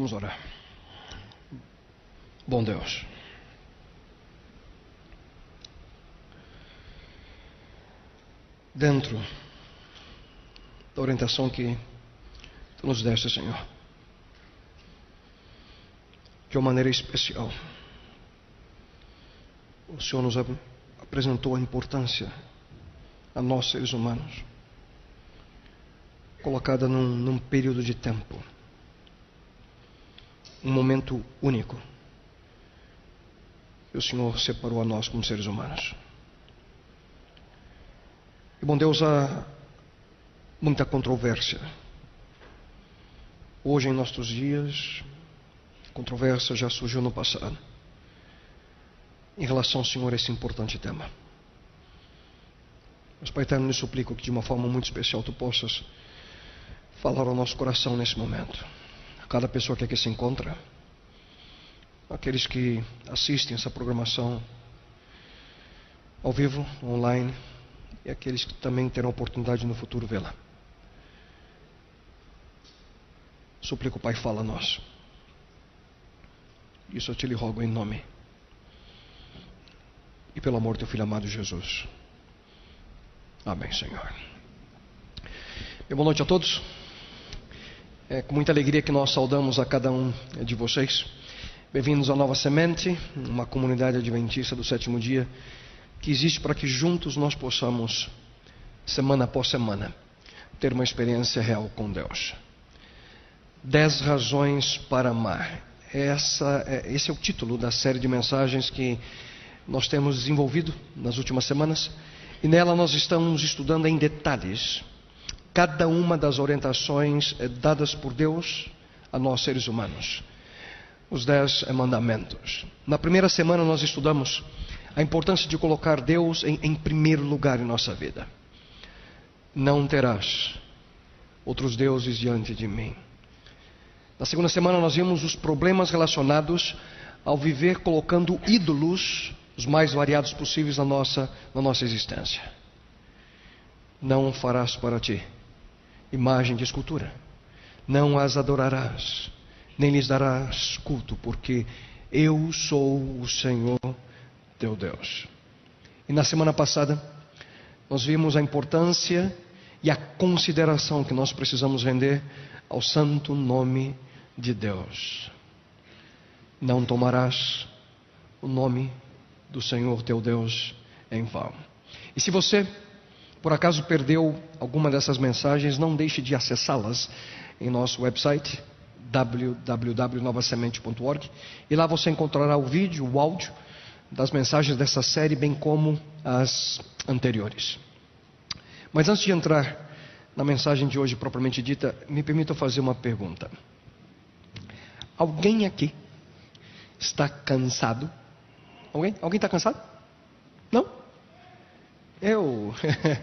Vamos orar. Bom Deus. Dentro da orientação que tu nos deste, Senhor, de uma maneira especial, o Senhor nos apresentou a importância a nós, seres humanos, colocada num, num período de tempo um momento único. E o Senhor separou a nós como seres humanos. E bom Deus, há muita controvérsia. Hoje, em nossos dias, controvérsia já surgiu no passado. Em relação, Senhor, a esse importante tema. Mas, Pai Eterno, lhe suplico que de uma forma muito especial tu possas falar ao nosso coração nesse momento cada pessoa que aqui se encontra, aqueles que assistem essa programação ao vivo, online, e aqueles que também terão oportunidade no futuro vê-la. Suplico, Pai, fala a nós. Isso eu te lhe rogo em nome. E pelo amor do teu filho amado Jesus. Amém, Senhor. boa noite a todos. É com muita alegria que nós saudamos a cada um de vocês. Bem-vindos à Nova Semente, uma comunidade adventista do sétimo dia, que existe para que juntos nós possamos, semana após semana, ter uma experiência real com Deus. Dez razões para amar. Essa, é, esse é o título da série de mensagens que nós temos desenvolvido nas últimas semanas. E nela nós estamos estudando em detalhes cada uma das orientações eh, dadas por Deus a nós seres humanos. Os dez mandamentos. Na primeira semana nós estudamos a importância de colocar Deus em, em primeiro lugar em nossa vida. Não terás outros deuses diante de mim. Na segunda semana nós vimos os problemas relacionados ao viver colocando ídolos, os mais variados possíveis na nossa, na nossa existência. Não farás para ti imagem de escultura. Não as adorarás, nem lhes darás culto, porque eu sou o Senhor teu Deus. E na semana passada, nós vimos a importância e a consideração que nós precisamos render ao santo nome de Deus. Não tomarás o nome do Senhor teu Deus em vão. E se você por acaso perdeu alguma dessas mensagens, não deixe de acessá-las em nosso website www.novasemente.org e lá você encontrará o vídeo, o áudio das mensagens dessa série, bem como as anteriores. Mas antes de entrar na mensagem de hoje propriamente dita, me permita fazer uma pergunta. Alguém aqui está cansado? Alguém? Alguém está cansado? Não? Eu.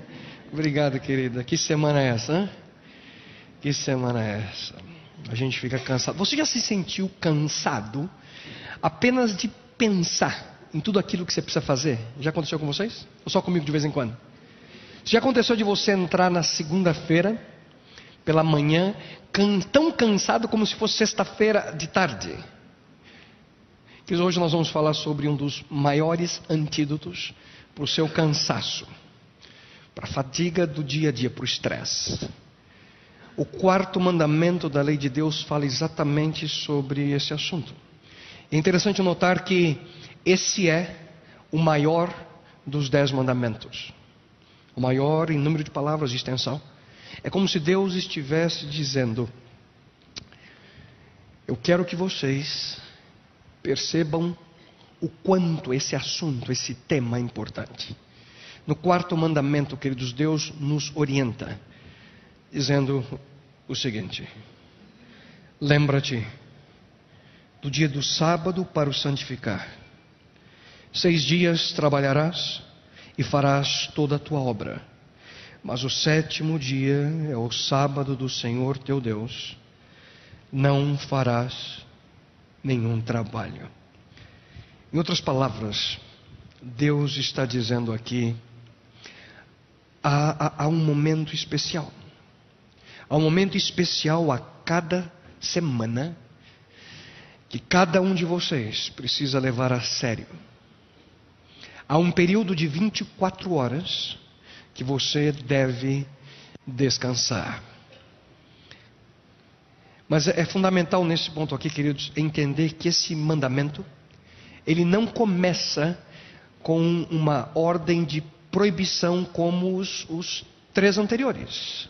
Obrigado, querida. Que semana é essa? Hein? Que semana é essa? A gente fica cansado. Você já se sentiu cansado apenas de pensar em tudo aquilo que você precisa fazer? Já aconteceu com vocês? Ou só comigo de vez em quando? Já aconteceu de você entrar na segunda-feira, pela manhã, can, tão cansado como se fosse sexta-feira de tarde? Que hoje nós vamos falar sobre um dos maiores antídotos para o seu cansaço. para a fadiga do dia a dia, para o estresse. O quarto mandamento da lei de Deus fala exatamente sobre esse assunto. É interessante notar que esse é o maior dos dez mandamentos, o maior em número de palavras de extensão. É como se Deus estivesse dizendo: Eu quero que vocês percebam o quanto esse assunto, esse tema é importante. No quarto mandamento, queridos, Deus nos orienta dizendo o seguinte: Lembra-te do dia do sábado para o santificar. Seis dias trabalharás e farás toda a tua obra. Mas o sétimo dia é o sábado do Senhor teu Deus. Não farás nenhum trabalho. Em outras palavras, Deus está dizendo aqui: há, há, há um momento especial. Há um momento especial a cada semana que cada um de vocês precisa levar a sério. Há um período de 24 horas que você deve descansar. Mas é fundamental nesse ponto aqui, queridos, entender que esse mandamento, ele não começa com uma ordem de proibição como os, os três anteriores.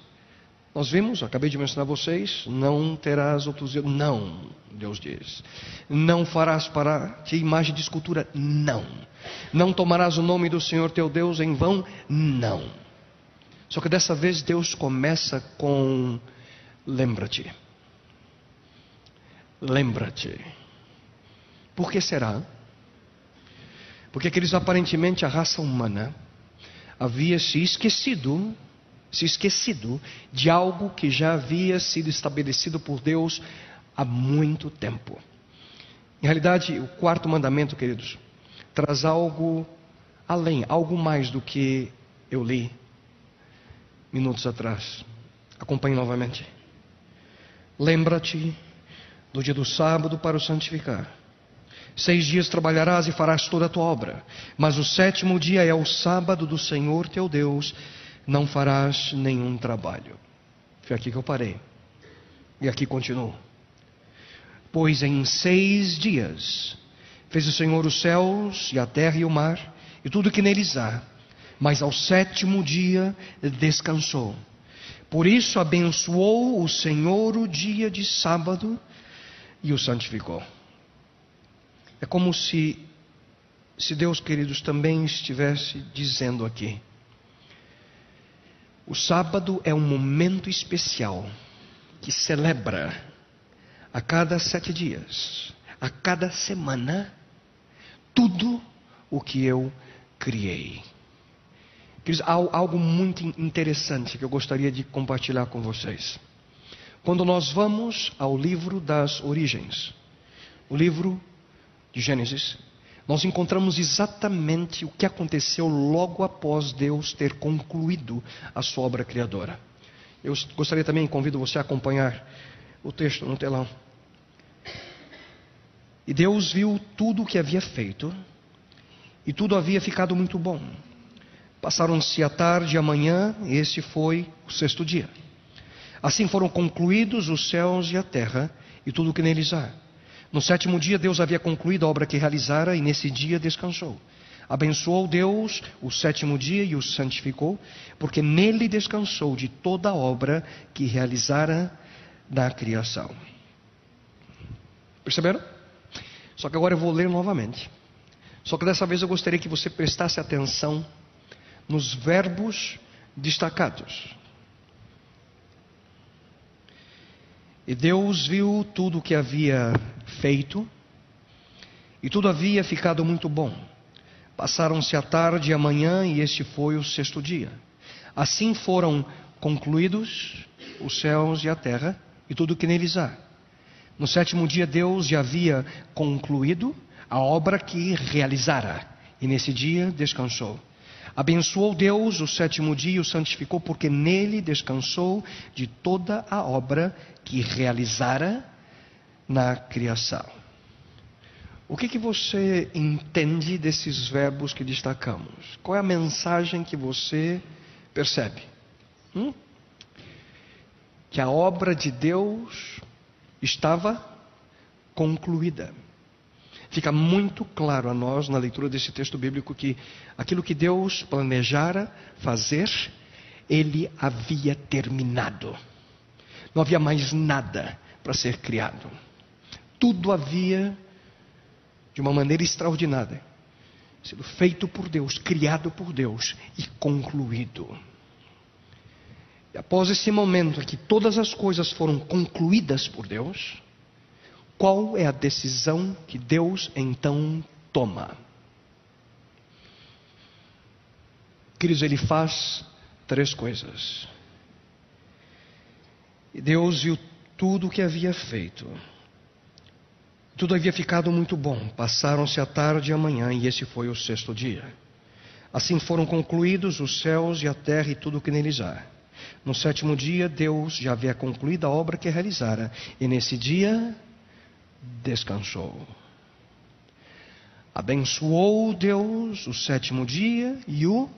Nós vimos, acabei de mencionar a vocês, não terás outros deuses. Não, Deus diz. Não farás para ti imagem de escultura. Não. Não tomarás o nome do Senhor teu Deus em vão. Não. Só que dessa vez Deus começa com lembra-te. Lembra-te. Por que será? Porque aqueles aparentemente a raça humana havia se esquecido se esquecido de algo que já havia sido estabelecido por Deus há muito tempo. Em realidade, o quarto mandamento, queridos, traz algo além, algo mais do que eu li minutos atrás. Acompanhe novamente. Lembra-te do dia do sábado para o santificar. Seis dias trabalharás e farás toda a tua obra, mas o sétimo dia é o sábado do Senhor teu Deus não farás nenhum trabalho. Foi aqui que eu parei. E aqui continuo. Pois em seis dias fez o Senhor os céus e a terra e o mar e tudo que neles há, mas ao sétimo dia descansou. Por isso abençoou o Senhor o dia de sábado e o santificou. É como se, se Deus, queridos, também estivesse dizendo aqui: o sábado é um momento especial que celebra a cada sete dias, a cada semana, tudo o que eu criei. há algo muito interessante que eu gostaria de compartilhar com vocês. Quando nós vamos ao livro das origens, o livro de Gênesis, nós encontramos exatamente o que aconteceu logo após Deus ter concluído a sua obra criadora. Eu gostaria também, convido você a acompanhar o texto no telão. E Deus viu tudo o que havia feito, e tudo havia ficado muito bom. Passaram-se a tarde e a manhã, e esse foi o sexto dia. Assim foram concluídos os céus e a terra, e tudo o que neles há. No sétimo dia, Deus havia concluído a obra que realizara e nesse dia descansou. Abençoou Deus o sétimo dia e o santificou, porque nele descansou de toda a obra que realizara da criação. Perceberam? Só que agora eu vou ler novamente. Só que dessa vez eu gostaria que você prestasse atenção nos verbos destacados. E Deus viu tudo o que havia feito, e tudo havia ficado muito bom. Passaram-se a tarde e a manhã, e este foi o sexto dia. Assim foram concluídos os céus e a terra, e tudo o que neles há. No sétimo dia, Deus já havia concluído a obra que realizara, e nesse dia descansou. Abençoou Deus o sétimo dia e o santificou, porque nele descansou de toda a obra que realizara na criação. O que, que você entende desses verbos que destacamos? Qual é a mensagem que você percebe hum? que a obra de Deus estava concluída. Fica muito claro a nós na leitura desse texto bíblico que aquilo que Deus planejara fazer, ele havia terminado. Não havia mais nada para ser criado. Tudo havia, de uma maneira extraordinária, sido feito por Deus, criado por Deus e concluído. E após esse momento em que todas as coisas foram concluídas por Deus, qual é a decisão que Deus então toma? Queridos, ele faz três coisas. E Deus viu tudo o que havia feito. Tudo havia ficado muito bom. Passaram-se a tarde e a manhã, e esse foi o sexto dia. Assim foram concluídos os céus e a terra e tudo o que neles há. No sétimo dia, Deus já havia concluído a obra que realizara, e nesse dia descansou. Abençoou Deus o sétimo dia e o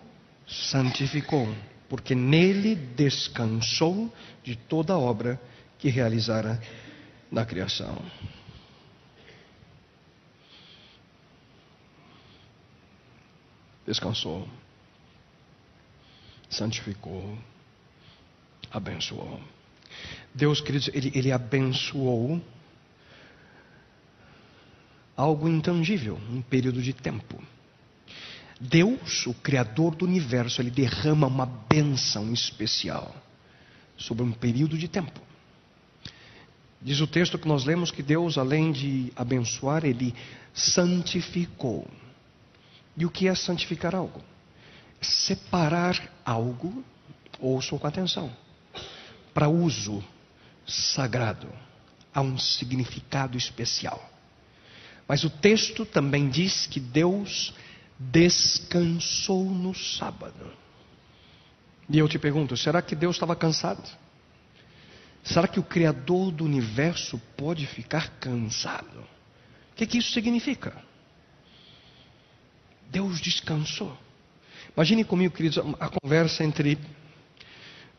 santificou, porque nele descansou de toda a obra que realizara na criação. Descansou, santificou, abençoou. Deus, queridos, ele, ele abençoou algo intangível, um período de tempo. Deus, o Criador do universo, ele derrama uma bênção especial sobre um período de tempo. Diz o texto que nós lemos que Deus, além de abençoar, ele santificou. E o que é santificar algo? Separar algo, ouçam com atenção, para uso sagrado, há um significado especial. Mas o texto também diz que Deus descansou no sábado. E eu te pergunto: será que Deus estava cansado? Será que o Criador do universo pode ficar cansado? O que, que isso significa? Deus descansou. Imagine comigo, queridos, a conversa entre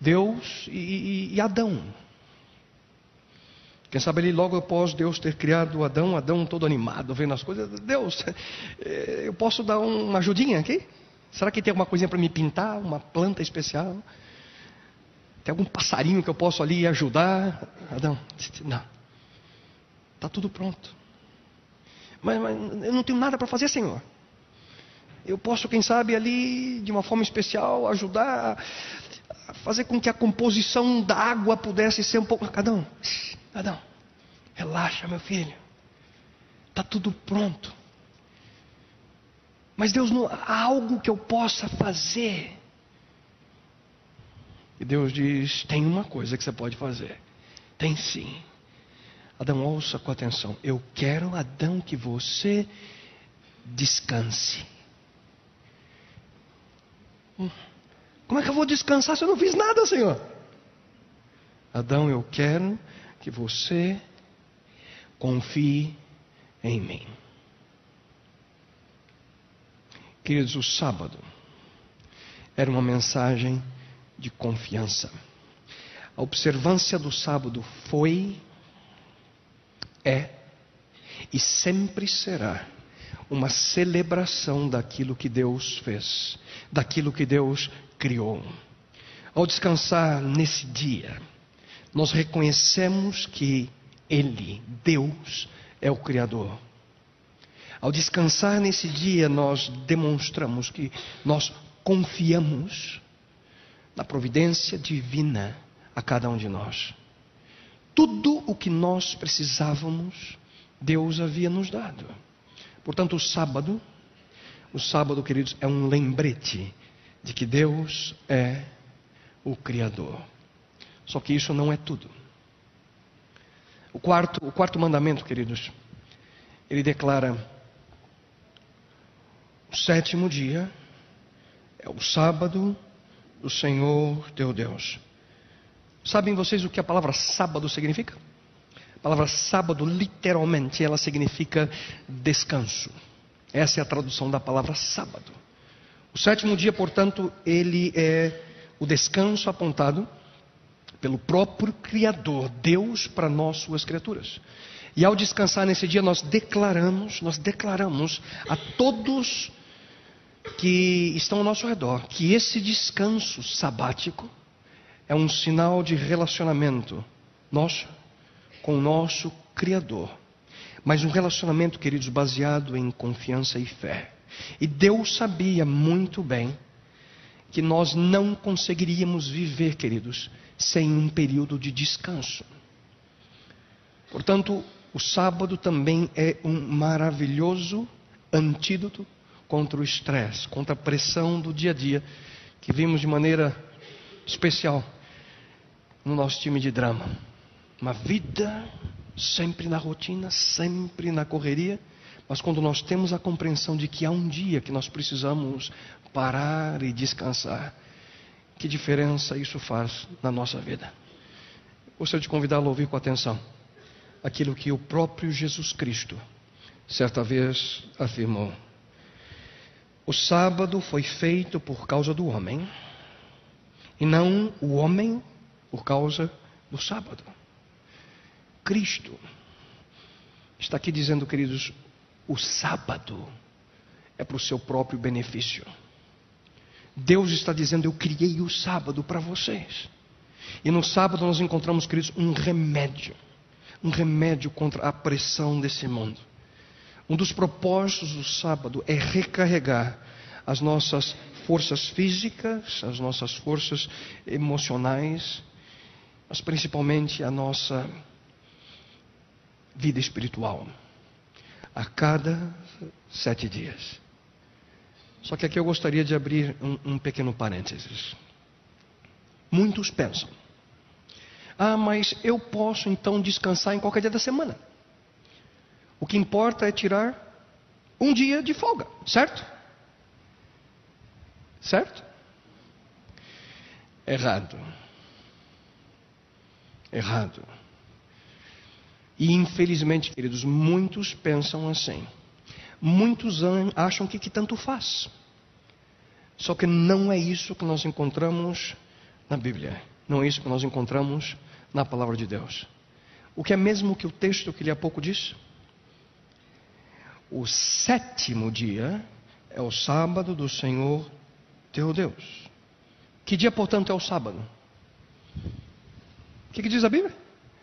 Deus e, e, e Adão. Quem sabe ali logo após Deus ter criado Adão, Adão todo animado, vendo as coisas, Deus, eh, eu posso dar uma ajudinha aqui? Será que tem alguma coisinha para me pintar? Uma planta especial? Tem algum passarinho que eu posso ali ajudar? Adão, não. Está tudo pronto. Mas, mas eu não tenho nada para fazer, Senhor. Eu posso, quem sabe, ali, de uma forma especial, ajudar a fazer com que a composição da água pudesse ser um pouco. Adão, Adão, relaxa, meu filho. Está tudo pronto. Mas Deus, não, há algo que eu possa fazer. E Deus diz: tem uma coisa que você pode fazer. Tem sim. Adão, ouça com atenção. Eu quero, Adão, que você descanse. Hum, como é que eu vou descansar se eu não fiz nada, Senhor? Adão, eu quero que você confie em mim. Queridos, o sábado era uma mensagem de confiança. A observância do sábado foi, é e sempre será uma celebração daquilo que Deus fez, daquilo que Deus criou. Ao descansar nesse dia, nós reconhecemos que Ele, Deus, é o Criador. Ao descansar nesse dia, nós demonstramos que nós confiamos na providência divina a cada um de nós. Tudo o que nós precisávamos, Deus havia nos dado. Portanto, o sábado, o sábado, queridos, é um lembrete de que Deus é o Criador. Só que isso não é tudo. O quarto, o quarto mandamento, queridos, ele declara: o sétimo dia é o sábado do Senhor teu Deus. Sabem vocês o que a palavra sábado significa? A palavra sábado, literalmente, ela significa descanso. Essa é a tradução da palavra sábado. O sétimo dia, portanto, ele é o descanso apontado pelo próprio Criador, Deus para nós, suas criaturas. E ao descansar nesse dia, nós declaramos, nós declaramos a todos que estão ao nosso redor que esse descanso sabático é um sinal de relacionamento nosso com o nosso Criador. Mas um relacionamento, queridos, baseado em confiança e fé. E Deus sabia muito bem que nós não conseguiríamos viver, queridos, sem um período de descanso. Portanto, o sábado também é um maravilhoso antídoto contra o estresse, contra a pressão do dia a dia, que vimos de maneira especial no nosso time de drama. Uma vida sempre na rotina, sempre na correria, mas quando nós temos a compreensão de que há um dia que nós precisamos parar e descansar, que diferença isso faz na nossa vida? Gostaria de convidá-lo a ouvir com atenção aquilo que o próprio Jesus Cristo certa vez afirmou. O sábado foi feito por causa do homem, e não o homem por causa do sábado. Cristo está aqui dizendo, queridos, o sábado é para o seu próprio benefício. Deus está dizendo: Eu criei o sábado para vocês. E no sábado nós encontramos, queridos, um remédio um remédio contra a pressão desse mundo. Um dos propósitos do sábado é recarregar as nossas forças físicas, as nossas forças emocionais, mas principalmente a nossa vida espiritual. A cada sete dias. Só que aqui eu gostaria de abrir um, um pequeno parênteses. Muitos pensam ah, mas eu posso então descansar em qualquer dia da semana. O que importa é tirar um dia de folga, certo? Certo? Errado. Errado. E infelizmente, queridos, muitos pensam assim. Muitos acham que, que tanto faz. Só que não é isso que nós encontramos na Bíblia. Não é isso que nós encontramos na palavra de Deus. O que é mesmo que o texto que lhe há pouco disse? O sétimo dia é o sábado do Senhor teu Deus. Que dia, portanto, é o sábado? O que, que diz a Bíblia?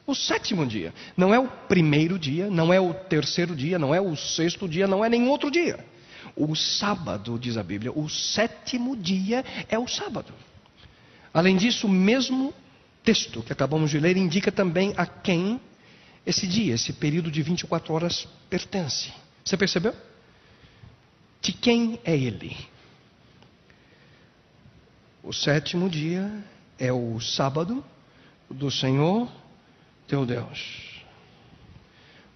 O sétimo dia. Não é o primeiro dia, não é o terceiro dia, não é o sexto dia, não é nenhum outro dia. O sábado, diz a Bíblia, o sétimo dia é o sábado. Além disso, mesmo texto que acabamos de ler indica também a quem esse dia, esse período de 24 horas pertence. Você percebeu? De quem é ele? O sétimo dia é o sábado do Senhor teu Deus.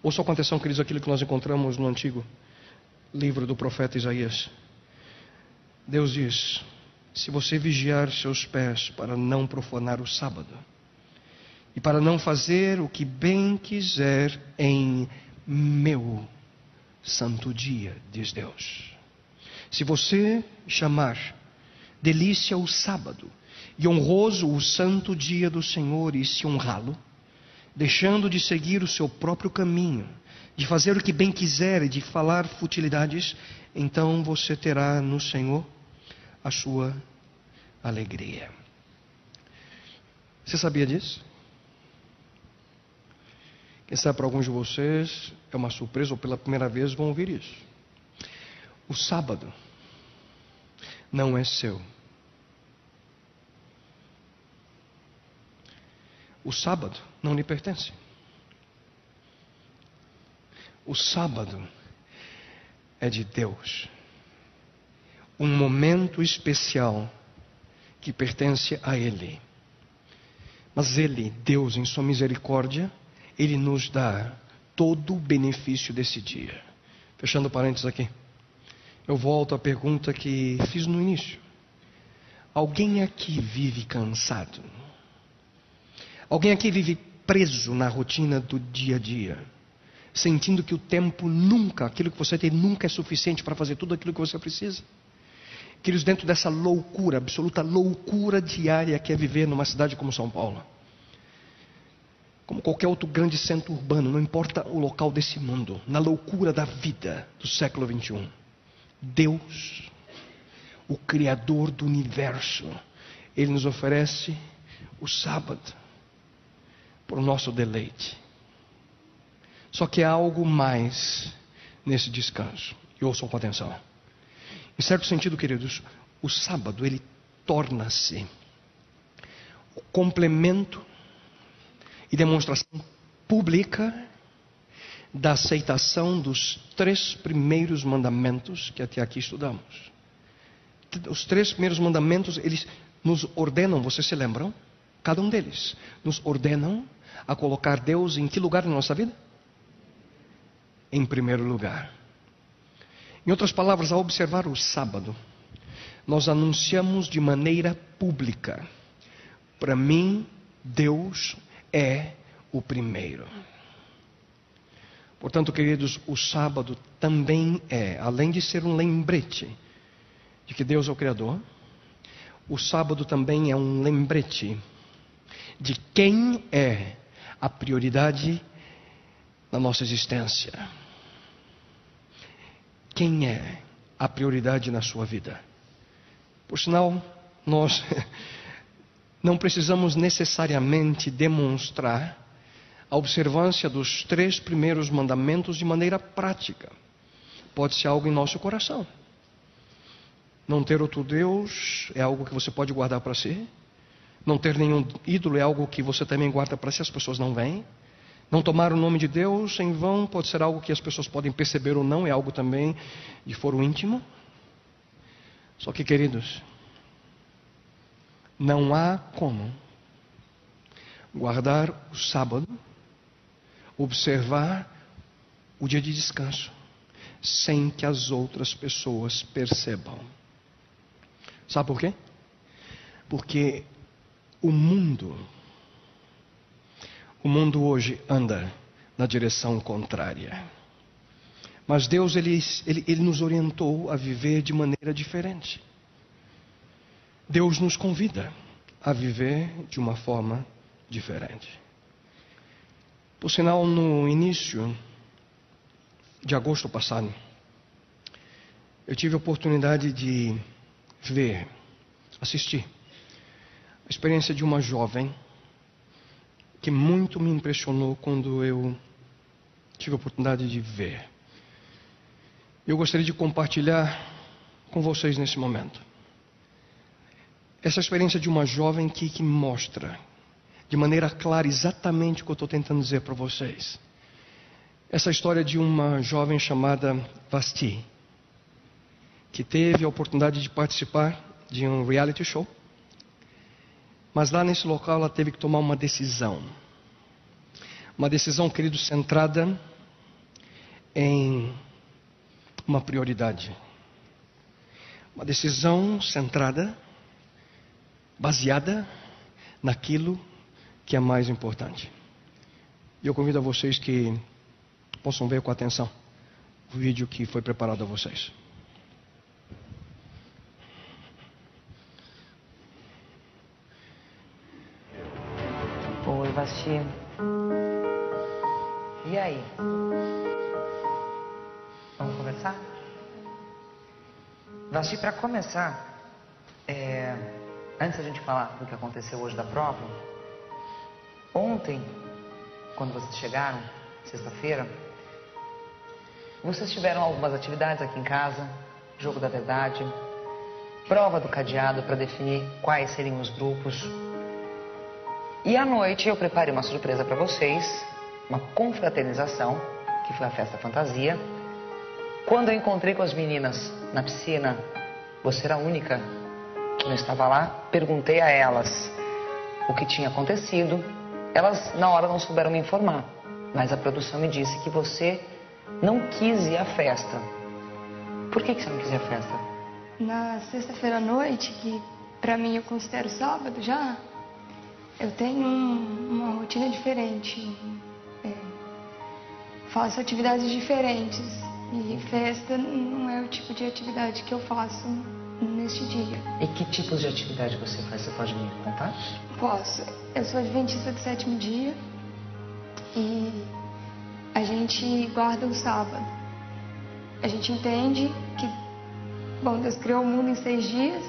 Ouça com atenção, queridos, aquilo que nós encontramos no antigo livro do profeta Isaías. Deus diz: se você vigiar seus pés para não profanar o sábado e para não fazer o que bem quiser em meu santo dia, diz Deus. Se você chamar delícia o sábado e honroso o santo dia do Senhor e se honrá-lo, deixando de seguir o seu próprio caminho, de fazer o que bem quiser e de falar futilidades, então você terá no Senhor a sua alegria. Você sabia disso? Quem sabe para alguns de vocês é uma surpresa ou pela primeira vez vão ouvir isso. O sábado não é seu. O sábado não lhe pertence. O sábado é de Deus um momento especial que pertence a Ele. Mas Ele, Deus, em Sua misericórdia, Ele nos dá todo o benefício desse dia. Fechando parênteses aqui. Eu volto à pergunta que fiz no início. Alguém aqui vive cansado? Alguém aqui vive preso na rotina do dia a dia? Sentindo que o tempo nunca, aquilo que você tem, nunca é suficiente para fazer tudo aquilo que você precisa? Queridos, dentro dessa loucura, absoluta loucura diária que é viver numa cidade como São Paulo, como qualquer outro grande centro urbano, não importa o local desse mundo, na loucura da vida do século 21, Deus, o Criador do universo, Ele nos oferece o sábado o nosso deleite. Só que há algo mais nesse descanso. E ouçam com atenção. Em certo sentido, queridos, o sábado ele torna-se o complemento e demonstração pública da aceitação dos três primeiros mandamentos que até aqui estudamos. Os três primeiros mandamentos, eles nos ordenam, vocês se lembram? Cada um deles nos ordenam a colocar Deus em que lugar na nossa vida? Em primeiro lugar. Em outras palavras, ao observar o sábado, nós anunciamos de maneira pública: para mim, Deus é o primeiro. Portanto, queridos, o sábado também é, além de ser um lembrete de que Deus é o Criador, o sábado também é um lembrete de quem é a prioridade na nossa existência. Quem é a prioridade na sua vida? Por sinal, nós não precisamos necessariamente demonstrar a observância dos três primeiros mandamentos de maneira prática. Pode ser algo em nosso coração. Não ter outro Deus é algo que você pode guardar para si. Não ter nenhum ídolo é algo que você também guarda para si, as pessoas não veem. Não tomar o nome de Deus em vão pode ser algo que as pessoas podem perceber ou não, é algo também de foro íntimo. Só que, queridos, não há como guardar o sábado, observar o dia de descanso, sem que as outras pessoas percebam. Sabe por quê? Porque o mundo, o mundo hoje anda na direção contrária. Mas Deus, ele, ele, ele nos orientou a viver de maneira diferente. Deus nos convida a viver de uma forma diferente. Por sinal, no início de agosto passado, eu tive a oportunidade de ver, assistir experiência de uma jovem que muito me impressionou quando eu tive a oportunidade de ver. Eu gostaria de compartilhar com vocês nesse momento. Essa experiência de uma jovem que, que mostra de maneira clara exatamente o que eu estou tentando dizer para vocês. Essa história de uma jovem chamada Vasti, que teve a oportunidade de participar de um reality show mas lá nesse local ela teve que tomar uma decisão. Uma decisão, querido, centrada em uma prioridade. Uma decisão centrada, baseada naquilo que é mais importante. E eu convido a vocês que possam ver com atenção o vídeo que foi preparado a vocês. Vasti. E aí? Vamos conversar? Vasti, para começar, é, antes da gente falar do que aconteceu hoje da prova, ontem, quando vocês chegaram, sexta-feira, vocês tiveram algumas atividades aqui em casa, jogo da verdade, prova do cadeado para definir quais seriam os grupos e à noite eu preparei uma surpresa para vocês, uma confraternização, que foi a festa fantasia. Quando eu encontrei com as meninas na piscina, você era a única que não estava lá, perguntei a elas o que tinha acontecido. Elas na hora não souberam me informar, mas a produção me disse que você não quis ir à festa. Por que, que você não quis ir à festa? Na sexta-feira à noite, que para mim eu considero sábado já, eu tenho um, uma rotina diferente. É, faço atividades diferentes. E festa não é o tipo de atividade que eu faço neste dia. E que tipos de atividade você faz? Você pode me contar? Posso. Eu sou adventista do sétimo dia e a gente guarda o sábado. A gente entende que, bom, Deus criou o mundo em seis dias,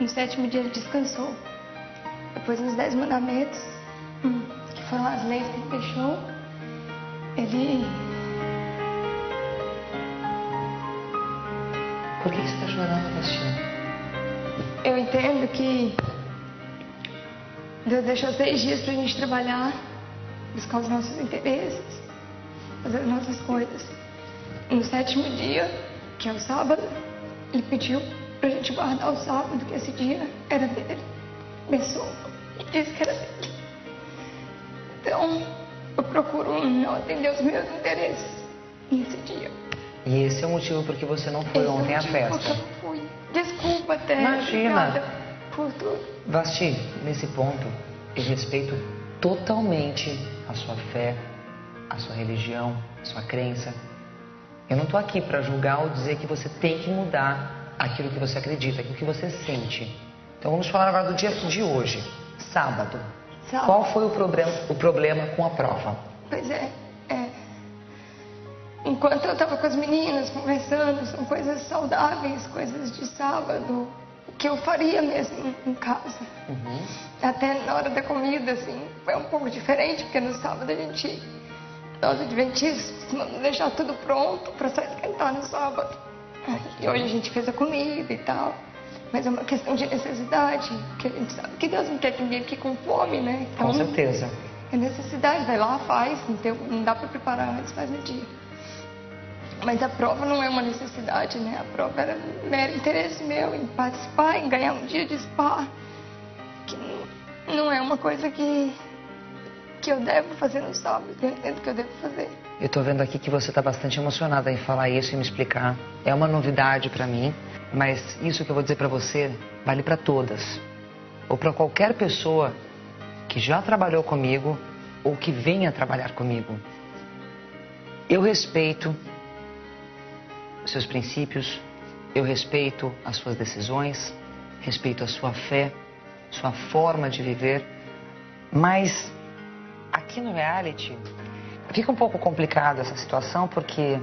no sétimo dia ele descansou. Depois dos dez mandamentos, hum, que foram as leis que ele fechou, ele Por que você está chorando, Bastião? Eu entendo que Deus deixou seis dias para a gente trabalhar, buscar os nossos interesses, fazer as nossas coisas. No sétimo dia, que é o sábado, Ele pediu para a gente guardar o sábado, que esse dia era dele. Abençoou e disse que era dele. Então, eu procuro não atender os meus interesses nesse dia. E esse é o motivo por que você não foi Esse é ontem à festa. eu não fui. Desculpa, até. Imagina. Por tudo. Vasti, nesse ponto, eu respeito totalmente a sua fé, a sua religião, a sua crença. Eu não estou aqui para julgar ou dizer que você tem que mudar aquilo que você acredita, aquilo que você sente. Então vamos falar agora do dia de hoje, sábado. Sábado. Qual foi o problema, o problema com a prova? Pois é, é. Enquanto eu estava com as meninas conversando, são coisas saudáveis, coisas de sábado, que eu faria mesmo em- casa. Até na hora da comida, assim, foi um pouco diferente, porque no sábado a gente, nós adventistas, costumamos deixar tudo pronto para só esquentar no sábado. E hoje a gente fez a comida e tal. Mas é uma questão de necessidade, porque a gente sabe que Deus não quer que ninguém fique com fome, né? Com certeza. É necessidade, vai lá, faz, não, tem- não dá para preparar antes, faz no dia. Mas a prova não é uma necessidade, né? A prova era mero interesse meu em participar, em ganhar um dia de spa. Que não, não é uma coisa que, que eu devo fazer no sábado, eu entendo que eu devo fazer. Eu tô vendo aqui que você tá bastante emocionada em falar isso e me explicar. É uma novidade pra mim, mas isso que eu vou dizer pra você vale pra todas. Ou pra qualquer pessoa que já trabalhou comigo ou que venha trabalhar comigo. Eu respeito seus princípios, eu respeito as suas decisões, respeito a sua fé, sua forma de viver, mas aqui no reality Fica um pouco complicada essa situação porque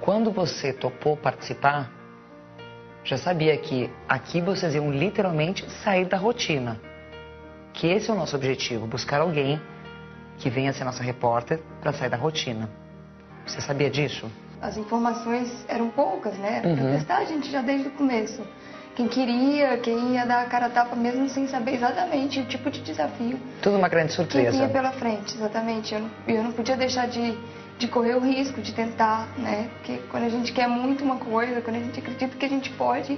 quando você topou participar, já sabia que aqui vocês iam literalmente sair da rotina. Que esse é o nosso objetivo, buscar alguém que venha ser nossa repórter para sair da rotina. Você sabia disso? As informações eram poucas, né? Era Uhum. pra testar a gente já desde o começo. Quem queria, quem ia dar a cara a tapa mesmo sem saber exatamente o tipo de desafio Tudo uma grande que surpresa. vinha pela frente, exatamente. Eu não, eu não podia deixar de, de correr o risco de tentar, né? Porque quando a gente quer muito uma coisa, quando a gente acredita que a gente pode,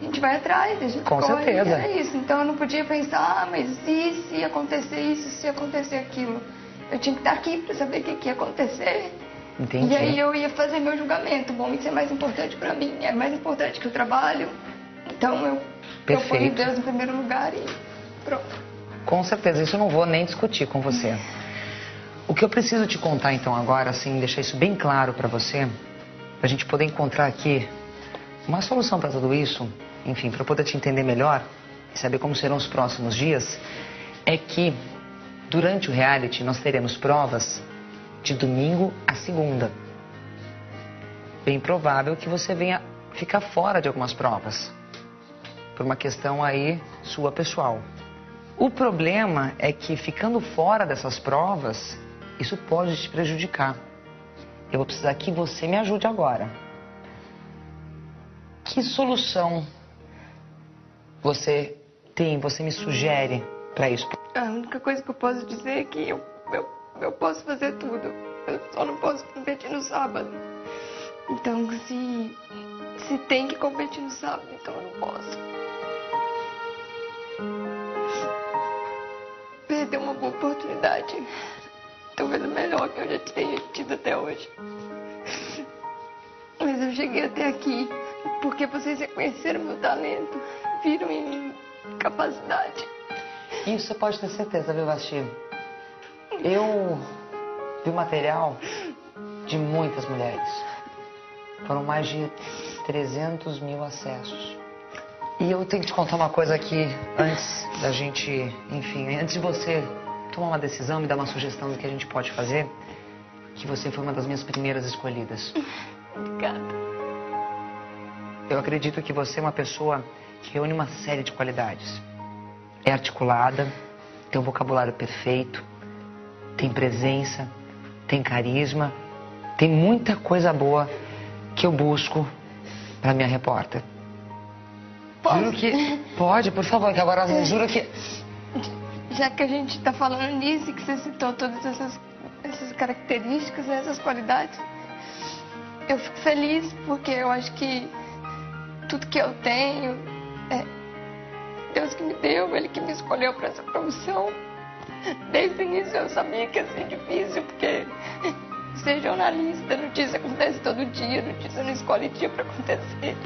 a gente vai atrás, a gente Com corre. certeza. Era isso. Então eu não podia pensar, ah, mas e se acontecer isso, se acontecer aquilo? Eu tinha que estar aqui para saber o que, que ia acontecer. Entendi. E aí eu ia fazer meu julgamento. Bom, isso é mais importante para mim, é mais importante que o trabalho. Então eu, Perfeito. Deus em primeiro lugar e pronto. Com certeza, isso eu não vou nem discutir com você. O que eu preciso te contar então agora, assim, deixar isso bem claro para você, pra gente poder encontrar aqui uma solução para tudo isso, enfim, para eu poder te entender melhor e saber como serão os próximos dias, é que durante o reality nós teremos provas de domingo a segunda. Bem provável que você venha ficar fora de algumas provas por uma questão aí sua pessoal. O problema é que ficando fora dessas provas, isso pode te prejudicar. Eu vou precisar que você me ajude agora. Que solução você tem, você me sugere para isso? A única coisa que eu posso dizer é que eu, eu, eu posso fazer tudo. Eu só não posso competir no sábado. Então, se, se tem que competir no sábado, então eu não posso. Oportunidade. Talvez a melhor que eu já tenha tido até hoje. Mas eu cheguei até aqui porque vocês reconheceram meu talento, viram em mim capacidade. Isso você pode ter certeza, viu, Basti? Eu vi material de muitas mulheres. Foram mais de 300 mil acessos. E eu tenho que te contar uma coisa aqui antes da gente, enfim, antes de você tomar uma decisão, me dar uma sugestão do que a gente pode fazer, que você foi uma das minhas primeiras escolhidas. Obrigada. Eu acredito que você é uma pessoa que reúne uma série de qualidades. É articulada, tem um vocabulário perfeito, tem presença, tem carisma, tem muita coisa boa que eu busco para minha repórter. Posso? Juro que. Pode, por favor, que agora juro que. Já que a gente está falando nisso e que você citou todas essas, essas características, né, essas qualidades, eu fico feliz porque eu acho que tudo que eu tenho é Deus que me deu, Ele que me escolheu para essa profissão. Desde o início eu sabia que ia ser difícil, porque ser jornalista, notícia acontece todo dia, notícia não escolhe dia para acontecer.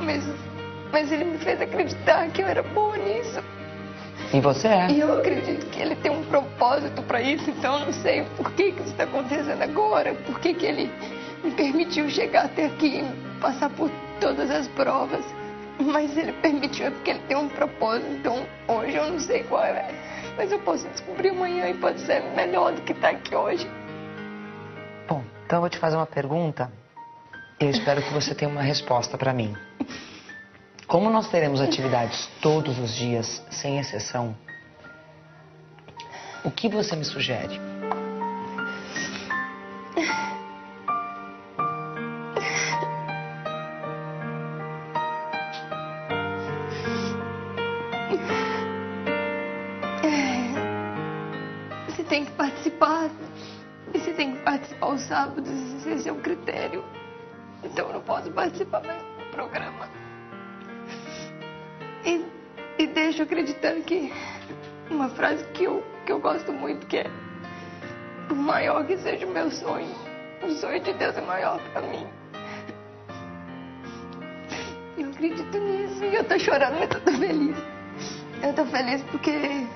Mas, mas ele me fez acreditar que eu era boa nisso. E você é. E eu acredito que ele tem um propósito para isso, então eu não sei por que, que isso está acontecendo agora, por que, que ele me permitiu chegar até aqui, passar por todas as provas. Mas ele permitiu é porque ele tem um propósito, então hoje eu não sei qual é. Mas eu posso descobrir amanhã e pode ser melhor do que está aqui hoje. Bom, então eu vou te fazer uma pergunta. Eu espero que você tenha uma resposta para mim. Como nós teremos atividades todos os dias, sem exceção, o que você me sugere? Você tem que participar. E você tem que participar aos sábados, esse é o critério. Então eu não posso participar mais do programa. E, e deixo acreditando que uma frase que eu, que eu gosto muito, que é por maior que seja o meu sonho, o sonho de Deus é maior para mim. Eu acredito nisso e eu tô chorando, mas eu tô feliz. Eu tô feliz porque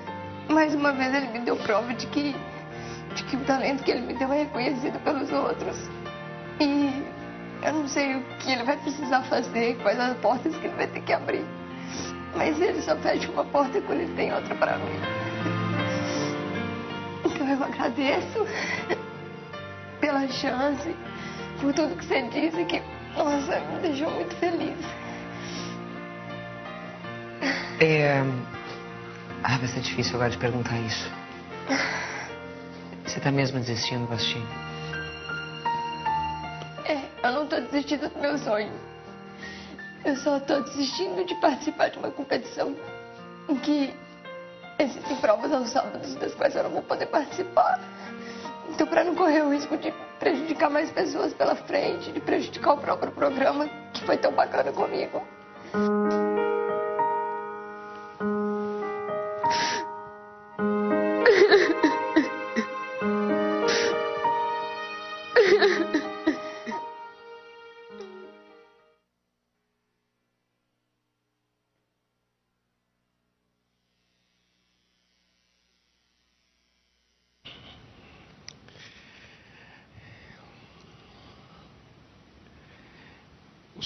mais uma vez ele me deu prova de que, de que o talento que ele me deu é reconhecido pelos outros. E eu não sei o que ele vai precisar fazer, quais as portas que ele vai ter que abrir. Mas ele só fecha uma porta quando ele tem outra para mim. Então eu agradeço pela chance, por tudo que você disse, que, nossa, me deixou muito feliz. É... Ah, vai ser difícil agora de perguntar isso. Você tá mesmo desistindo, Basti? É, eu não tô desistindo do meu sonho. Eu só tô desistindo de participar de uma competição em que existem provas aos sábados das quais eu não vou poder participar. Então, para não correr o risco de prejudicar mais pessoas pela frente, de prejudicar o próprio programa que foi tão bacana comigo.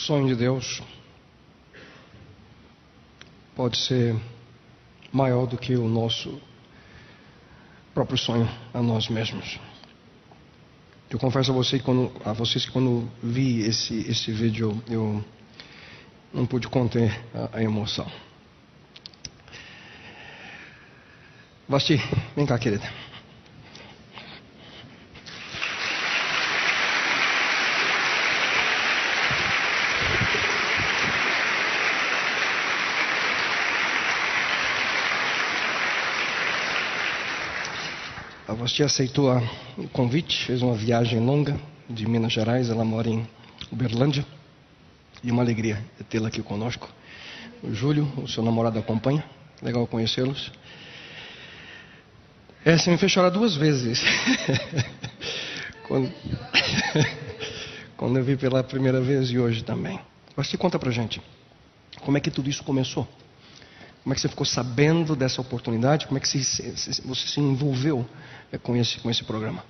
Sonho de Deus pode ser maior do que o nosso próprio sonho a nós mesmos. Eu confesso a, quando, a vocês que quando vi esse, esse vídeo eu não pude conter a, a emoção. Basti, vem cá, querida. A Vasti aceitou a- o convite, fez uma viagem longa de Minas Gerais, ela mora em Uberlândia. E uma alegria tê-la aqui conosco. O Júlio, o seu namorado acompanha, legal conhecê-los. É, você me fez chorar duas vezes. quando... quando eu vi pela primeira vez e hoje também. Vasti, conta pra gente. Como é que tudo isso começou? Como é que você ficou sabendo dessa oportunidade? Como é que se- você se envolveu eh, com esse, com esse programa?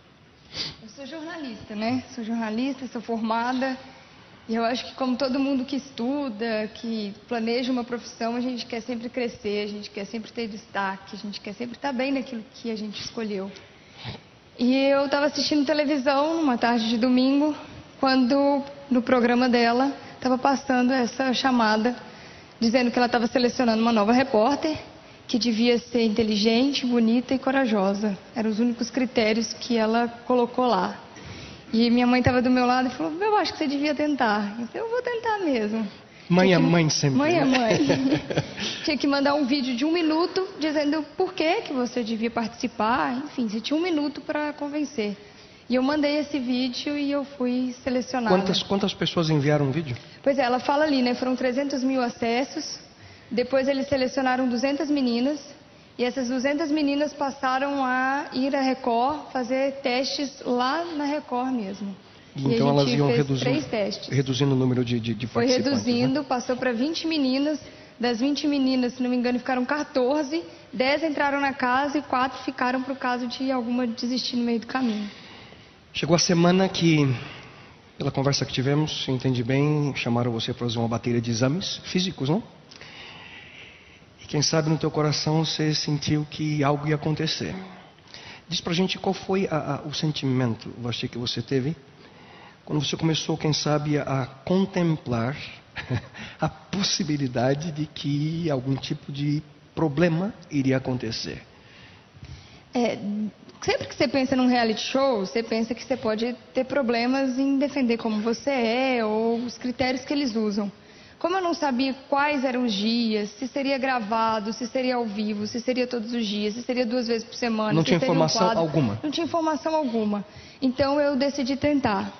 Eu sou jornalista, né? Sou jornalista, sou formada. E eu acho que como todo mundo que estuda, que planeja uma profissão, a gente quer sempre crescer, a gente quer sempre ter destaque, a gente quer sempre estar bem naquilo que a gente escolheu. E eu estava assistindo televisão numa tarde de domingo, quando no programa dela estava passando essa chamada, dizendo que ela estava selecionando uma nova repórter que devia ser inteligente, bonita e corajosa. Eram os únicos critérios que ela colocou lá. E minha mãe estava do meu lado e falou: Eu acho que você devia tentar. Eu falei: Eu vou tentar mesmo. Mãe é mãe sempre. Mãe é mãe. tinha que mandar um vídeo de um minuto dizendo por que, que você devia participar. Enfim, você tinha um minuto para convencer. E eu mandei esse vídeo e eu fui selecionada. Quantas, quantas pessoas enviaram o vídeo? Pois é, ela fala ali, né? Foram 300 mil acessos. Depois eles selecionaram 200 meninas. E essas 200 meninas passaram a ir à Record fazer testes lá na Record mesmo. E então elas iam reduzindo, reduzindo o número de, de, de Foi né? reduzindo, né? passou para 20 meninas. Das 20 meninas, se não me engano, ficaram 14. 10 entraram na casa e 4 ficaram para o caso de alguma desistir no meio do caminho. Chegou a semana que, pela conversa que tivemos, se entende bem, chamaram você para fazer uma bateria de exames físicos, não? E quem sabe no teu coração você sentiu que algo ia acontecer. Diz pra gente qual foi a, a, o sentimento, você que você teve quando você começou, quem sabe, a contemplar a possibilidade de que algum tipo de problema iria acontecer. É, sempre que você pensa num reality show, você pensa que você pode ter problemas em defender como você é ou os critérios que eles usam. Como eu não sabia quais eram os dias, se seria gravado, se seria ao vivo, se seria todos os dias, se seria duas vezes por semana, não tinha informação um alguma. Não tinha informação alguma. Então eu decidi tentar.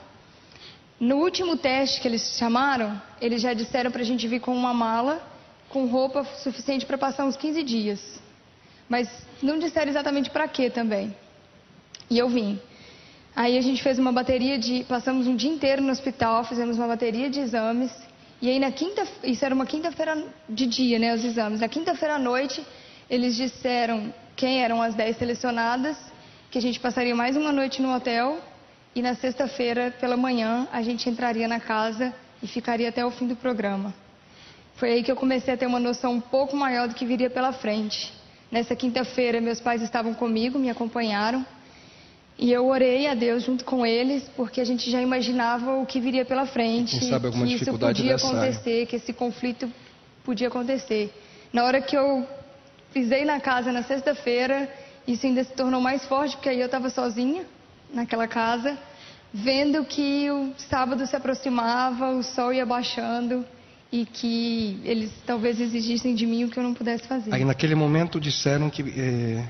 No último teste que eles chamaram, eles já disseram para a gente vir com uma mala, com roupa suficiente para passar uns 15 dias. Mas não disseram exatamente para quê também. E eu vim. Aí a gente fez uma bateria de. Passamos um dia inteiro no hospital, fizemos uma bateria de exames. E aí na quinta. Isso era uma quinta-feira de dia, né? Os exames. Na quinta-feira à noite, eles disseram quem eram as 10 selecionadas, que a gente passaria mais uma noite no hotel e na sexta-feira, pela manhã, a gente entraria na casa e ficaria até o fim do programa. Foi aí que eu comecei a ter uma noção um pouco maior do que viria pela frente. Nessa quinta-feira, meus pais estavam comigo, me acompanharam. E eu orei a Deus junto com eles, porque a gente já imaginava o que viria pela frente, Quem sabe alguma que isso podia acontecer, área. que esse conflito podia acontecer. Na hora que eu pisei na casa na sexta-feira, isso ainda se tornou mais forte, porque aí eu estava sozinha, naquela casa, vendo que o sábado se aproximava, o sol ia baixando e que eles talvez exigissem de mim o que eu não pudesse fazer. Aí naquele momento disseram que, eh,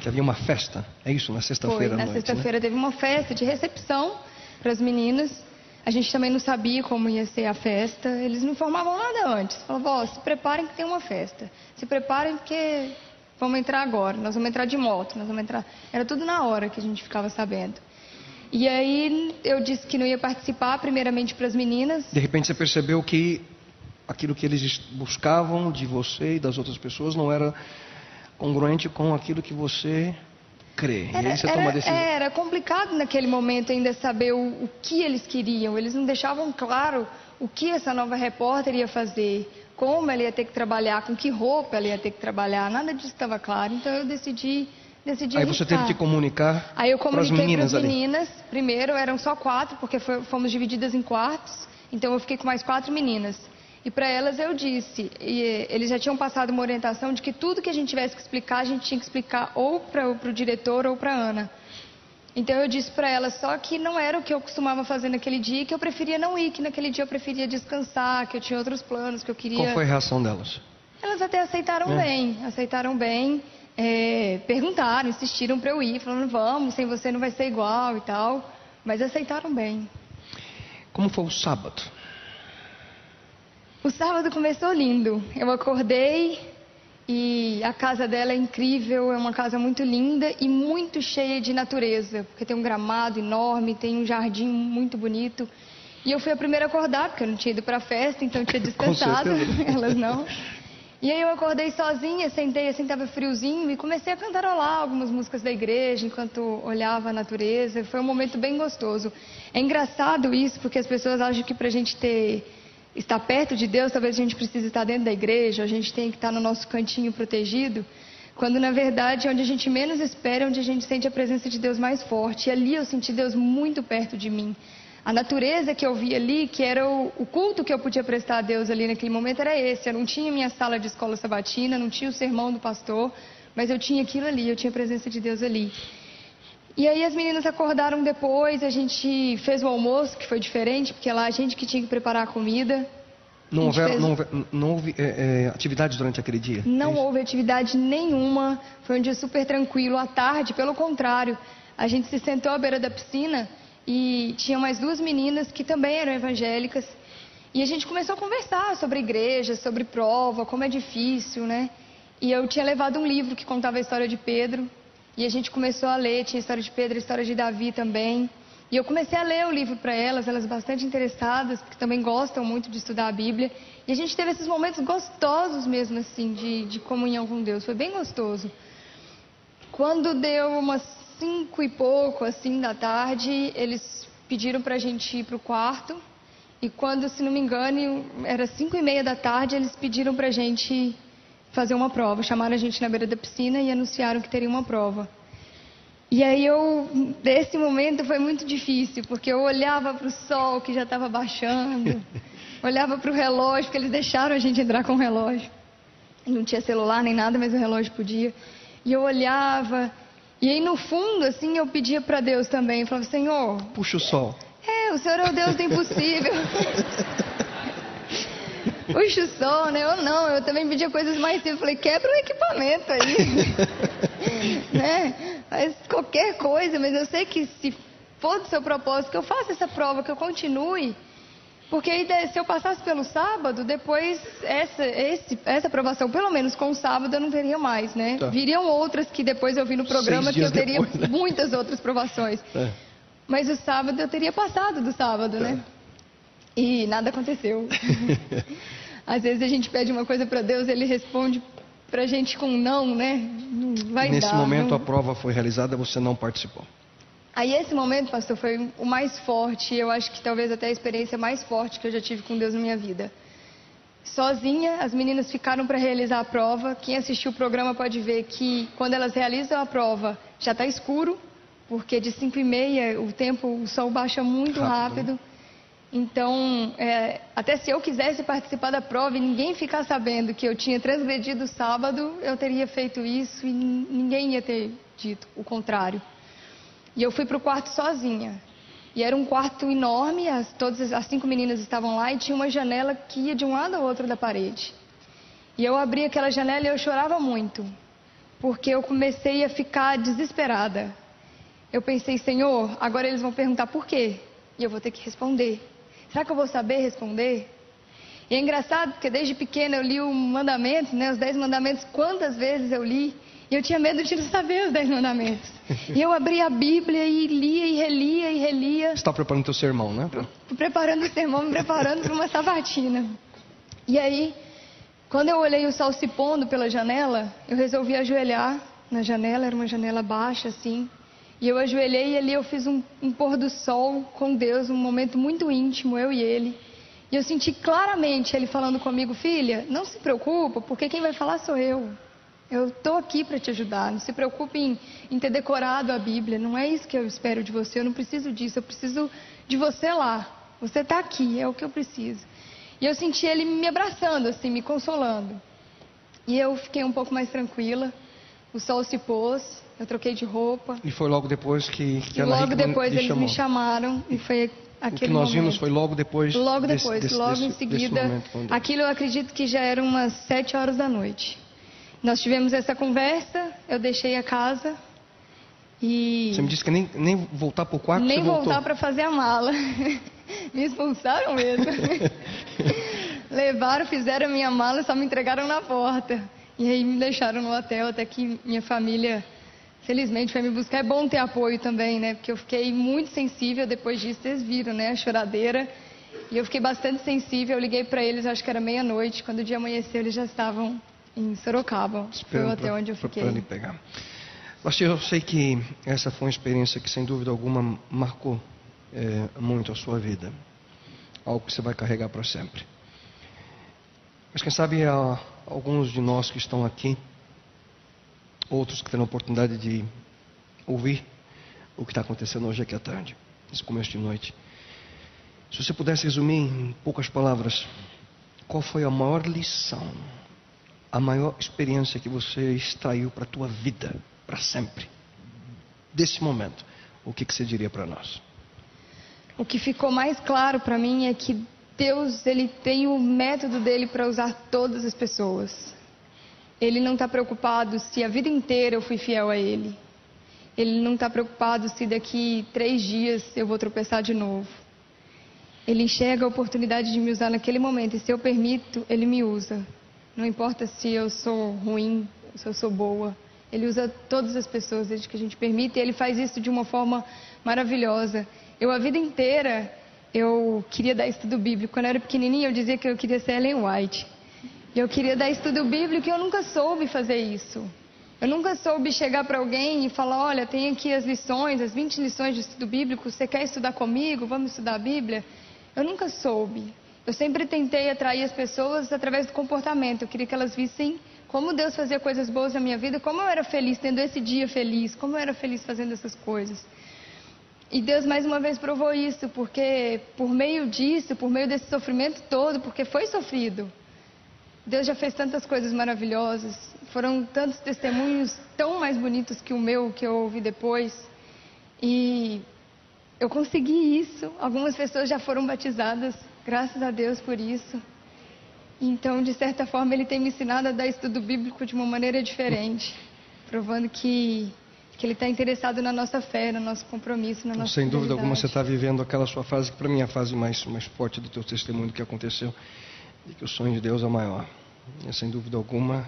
que havia uma festa, é isso? Na sexta-feira Na né? sexta-feira né? teve uma festa de recepção para as meninas. A gente também não sabia como ia ser a festa. Eles não informavam nada antes. Falavam, ó, oh, se preparem que tem uma festa. Se preparem porque vamos entrar agora, nós vamos entrar de moto, nós vamos entrar. Era tudo na hora que a gente ficava sabendo. E aí eu disse que não ia participar, primeiramente para as meninas. De repente você percebeu que aquilo que eles buscavam de você e das outras pessoas não era congruente com aquilo que você crê. Era, e aí você era, toma a decisão. Era complicado naquele momento ainda saber o, o que eles queriam. Eles não deixavam claro o que essa nova repórter ia fazer, como ela ia ter que trabalhar, com que roupa ela ia ter que trabalhar, nada disso estava claro. Então eu decidi, decidi Aí você teve que comunicar Aí eu comuniquei para as meninas, meninas. Primeiro eram só quatro, porque fomos divididas em quartos. Então eu fiquei com mais quatro meninas. E para elas eu disse, e eles já tinham passado uma orientação de que tudo que a gente tivesse que explicar, a gente tinha que explicar ou para o diretor ou para a Ana. Então eu disse para ela só que não era o que eu costumava fazer naquele dia, que eu preferia não ir, que naquele dia eu preferia descansar, que eu tinha outros planos, que eu queria. Qual foi a reação delas? Elas até aceitaram é. bem, aceitaram bem, é, perguntaram, insistiram para eu ir, falando vamos, sem você não vai ser igual e tal, mas aceitaram bem. Como foi o sábado? O sábado começou lindo. Eu acordei, e a casa dela é incrível, é uma casa muito linda e muito cheia de natureza, porque tem um gramado enorme, tem um jardim muito bonito. E eu fui a primeira a acordar, porque eu não tinha ido para a festa, então eu tinha descansado, elas não. E aí eu acordei sozinha, sentei assim, estava friozinho e comecei a cantarolar algumas músicas da igreja enquanto olhava a natureza. Foi um momento bem gostoso. É engraçado isso, porque as pessoas acham que para a gente ter estar perto de Deus, talvez a gente precise estar dentro da igreja, a gente tem que estar no nosso cantinho protegido, quando na verdade onde a gente menos espera, é onde a gente sente a presença de Deus mais forte. E ali eu senti Deus muito perto de mim. A natureza que eu vi ali, que era o, o, culto que eu podia prestar a Deus ali naquele momento, era esse. Eu não tinha minha sala de escola sabatina, não tinha o sermão do pastor, mas eu tinha aquilo ali, eu tinha a presença de Deus ali. E aí as meninas acordaram depois, a gente fez o almoço, que foi diferente, porque lá a gente que tinha que preparar a comida. Não, houve, fez... não houve, não houve é, é, atividade durante aquele dia? Não é houve atividade nenhuma, foi um dia super tranquilo. À tarde, pelo contrário, a gente se sentou à beira da piscina e tinha mais duas meninas que também eram evangélicas. E a gente começou a conversar sobre igreja, sobre prova, como é difícil, né? E eu tinha levado um livro que contava a história de Pedro. E a gente começou a ler, tinha história de Pedro, história de Davi também. E eu comecei a ler o livro para elas, elas bastante interessadas, porque também gostam muito de estudar a Bíblia. E a gente teve esses momentos gostosos mesmo, assim, de, de comunhão com Deus. Foi bem gostoso. Quando deu umas cinco e pouco, assim, da tarde, eles pediram para a gente ir para o quarto. E quando, se não me engano, era cinco e meia da tarde, eles pediram para a gente fazer uma prova. Chamaram a gente na beira da piscina e anunciaram que teria uma prova. E aí eu, desse momento foi muito difícil, porque eu olhava para o sol que já estava baixando, olhava para o relógio, porque eles deixaram a gente entrar com o relógio. Não tinha celular nem nada, mas o relógio podia. E eu olhava e aí no fundo, assim, eu pedia para Deus também, falava, Senhor... Puxa o sol. É, o Senhor é o Deus do impossível. Puxa o sol, né? Eu não, eu também pedia coisas mais simples. Falei, quebra o equipamento aí. né? Faz qualquer coisa, mas eu sei que se for do seu propósito, que eu faça essa prova, que eu continue porque aí, se eu passasse pelo sábado, depois essa, esse, essa aprovação, pelo menos com o sábado, eu não teria mais, né? Tá. Viriam outras que depois eu vi no programa que eu teria depois, né? muitas outras provações. É. Mas o sábado eu teria passado do sábado, é. né? E nada aconteceu. Às vezes a gente pede uma coisa para Deus, ele responde para a gente com não, né? Não vai Nesse dar. Momento não... a prova foi realizada, você não participou. Aí esse momento, pastor, foi o mais forte, eu acho que talvez até a experiência mais forte que eu já tive com Deus na minha vida. Sozinha, as meninas ficaram para realizar a prova. Quem assistiu o programa pode ver que quando elas realizam a prova já está escuro, porque de 5 e meia o tempo, o sol baixa muito rápido. rápido. Então, é, até se eu quisesse participar da prova e ninguém ficar sabendo que eu tinha transgredido o sábado, eu teria feito isso e ninguém ia ter dito o contrário. E eu fui para o quarto sozinha. E era um quarto enorme, as, todas as cinco meninas estavam lá e tinha uma janela que ia de um lado ao outro da parede. E eu abri aquela janela e eu chorava muito, porque eu comecei a ficar desesperada. Eu pensei, Senhor, agora eles vão perguntar por quê? E eu vou ter que responder. Será que eu vou saber responder? E é engraçado porque desde pequena eu li o mandamento, né, os dez mandamentos, quantas vezes eu li. E eu tinha medo de não saber os dez mandamentos. E eu abria a Bíblia e lia e relia e relia. Você está preparando o teu sermão, né? Preparando o sermão, me preparando para uma sabatina. E aí, quando eu olhei o sol se pondo pela janela, eu resolvi ajoelhar na janela, era uma janela baixa assim. E eu ajoelhei e ali eu fiz um, um pôr do sol com Deus, um momento muito íntimo, eu e ele. E eu senti claramente ele falando comigo, filha, não se preocupa, porque quem vai falar sou eu. Eu estou aqui para te ajudar. Não se preocupe em, em, ter decorado a Bíblia. Não é isso que eu espero de você. Eu não preciso disso. Eu preciso de você lá. Você está aqui. É o que eu preciso. E eu senti ele me abraçando, assim, me consolando. E eu fiquei um pouco mais tranquila. O sol se pôs. Eu troquei de roupa. E foi logo depois que, que e logo depois eles chamou. me chamaram. E foi aquele O que nós momento. vimos foi logo depois. Logo depois. Desse, logo desse, em seguida. Aquilo eu acredito que já eram umas sete horas da noite. Nós tivemos essa conversa, eu deixei a casa e. Você me disse que nem, nem voltar para o quarto Nem voltar para fazer a mala. me expulsaram mesmo. Levaram, fizeram a minha mala, só me entregaram na porta. E aí me deixaram no hotel até que minha família, felizmente, foi me buscar. É bom ter apoio também, né? Porque eu fiquei muito sensível depois disso. Vocês viram, né? A choradeira. E eu fiquei bastante sensível. Eu liguei para eles, acho que era meia-noite. Quando o dia amanheceu, eles já estavam em Sorocaba. Foi o hotel onde eu fiquei. Para lhe pegar. Mas eu sei que essa foi uma experiência que, sem dúvida alguma, marcou é, muito a sua vida. Algo que você vai carregar para sempre. Mas quem sabe há alguns de nós que estão aqui, outros que terão a oportunidade de ouvir o que está acontecendo hoje aqui à tarde, nesse começo de noite. Se você pudesse resumir em poucas palavras, qual foi a maior lição, a maior experiência que você extraiu para a tua vida, para sempre, desse momento, o que, que você diria para nós? O que ficou mais claro para mim é que Deus ele tem o método dele para usar todas as pessoas. Ele não está preocupado se a vida inteira eu fui fiel a Ele. Ele não está preocupado se daqui três dias eu vou tropeçar de novo. Ele enxerga a oportunidade de me usar naquele momento e se eu permito, Ele me usa. Não importa se eu sou ruim, se eu sou boa. Ele usa todas as pessoas desde que a gente permite e Ele faz isso de uma forma maravilhosa. Eu a vida inteira eu queria dar estudo bíblico. Quando eu era pequenininha, eu dizia que eu queria ser Ellen White. E eu queria dar estudo bíblico e eu nunca soube fazer isso. Eu nunca soube chegar para alguém e falar: olha, tem aqui as lições, as 20 lições de estudo bíblico, você quer estudar comigo? Vamos estudar a Bíblia? Eu nunca soube. Eu sempre tentei atrair as pessoas através do comportamento. Eu queria que elas vissem como Deus fazia coisas boas na minha vida, como eu era feliz tendo esse dia feliz, como eu era feliz fazendo essas coisas. E Deus mais uma vez provou isso, porque por meio disso, por meio desse sofrimento todo, porque foi sofrido, Deus já fez tantas coisas maravilhosas. Foram tantos testemunhos tão mais bonitos que o meu que eu ouvi depois. E eu consegui isso. Algumas pessoas já foram batizadas, graças a Deus por isso. Então, de certa forma, ele tem me ensinado a dar estudo bíblico de uma maneira diferente, provando que que Ele está interessado na nossa fé, no nosso compromisso, na nossa Sem dúvida alguma, você está vivendo aquela sua fase que, para mim, é a fase mais, mais forte do teu testemunho que aconteceu e que o sonho de Deus é maior. E, sem dúvida alguma,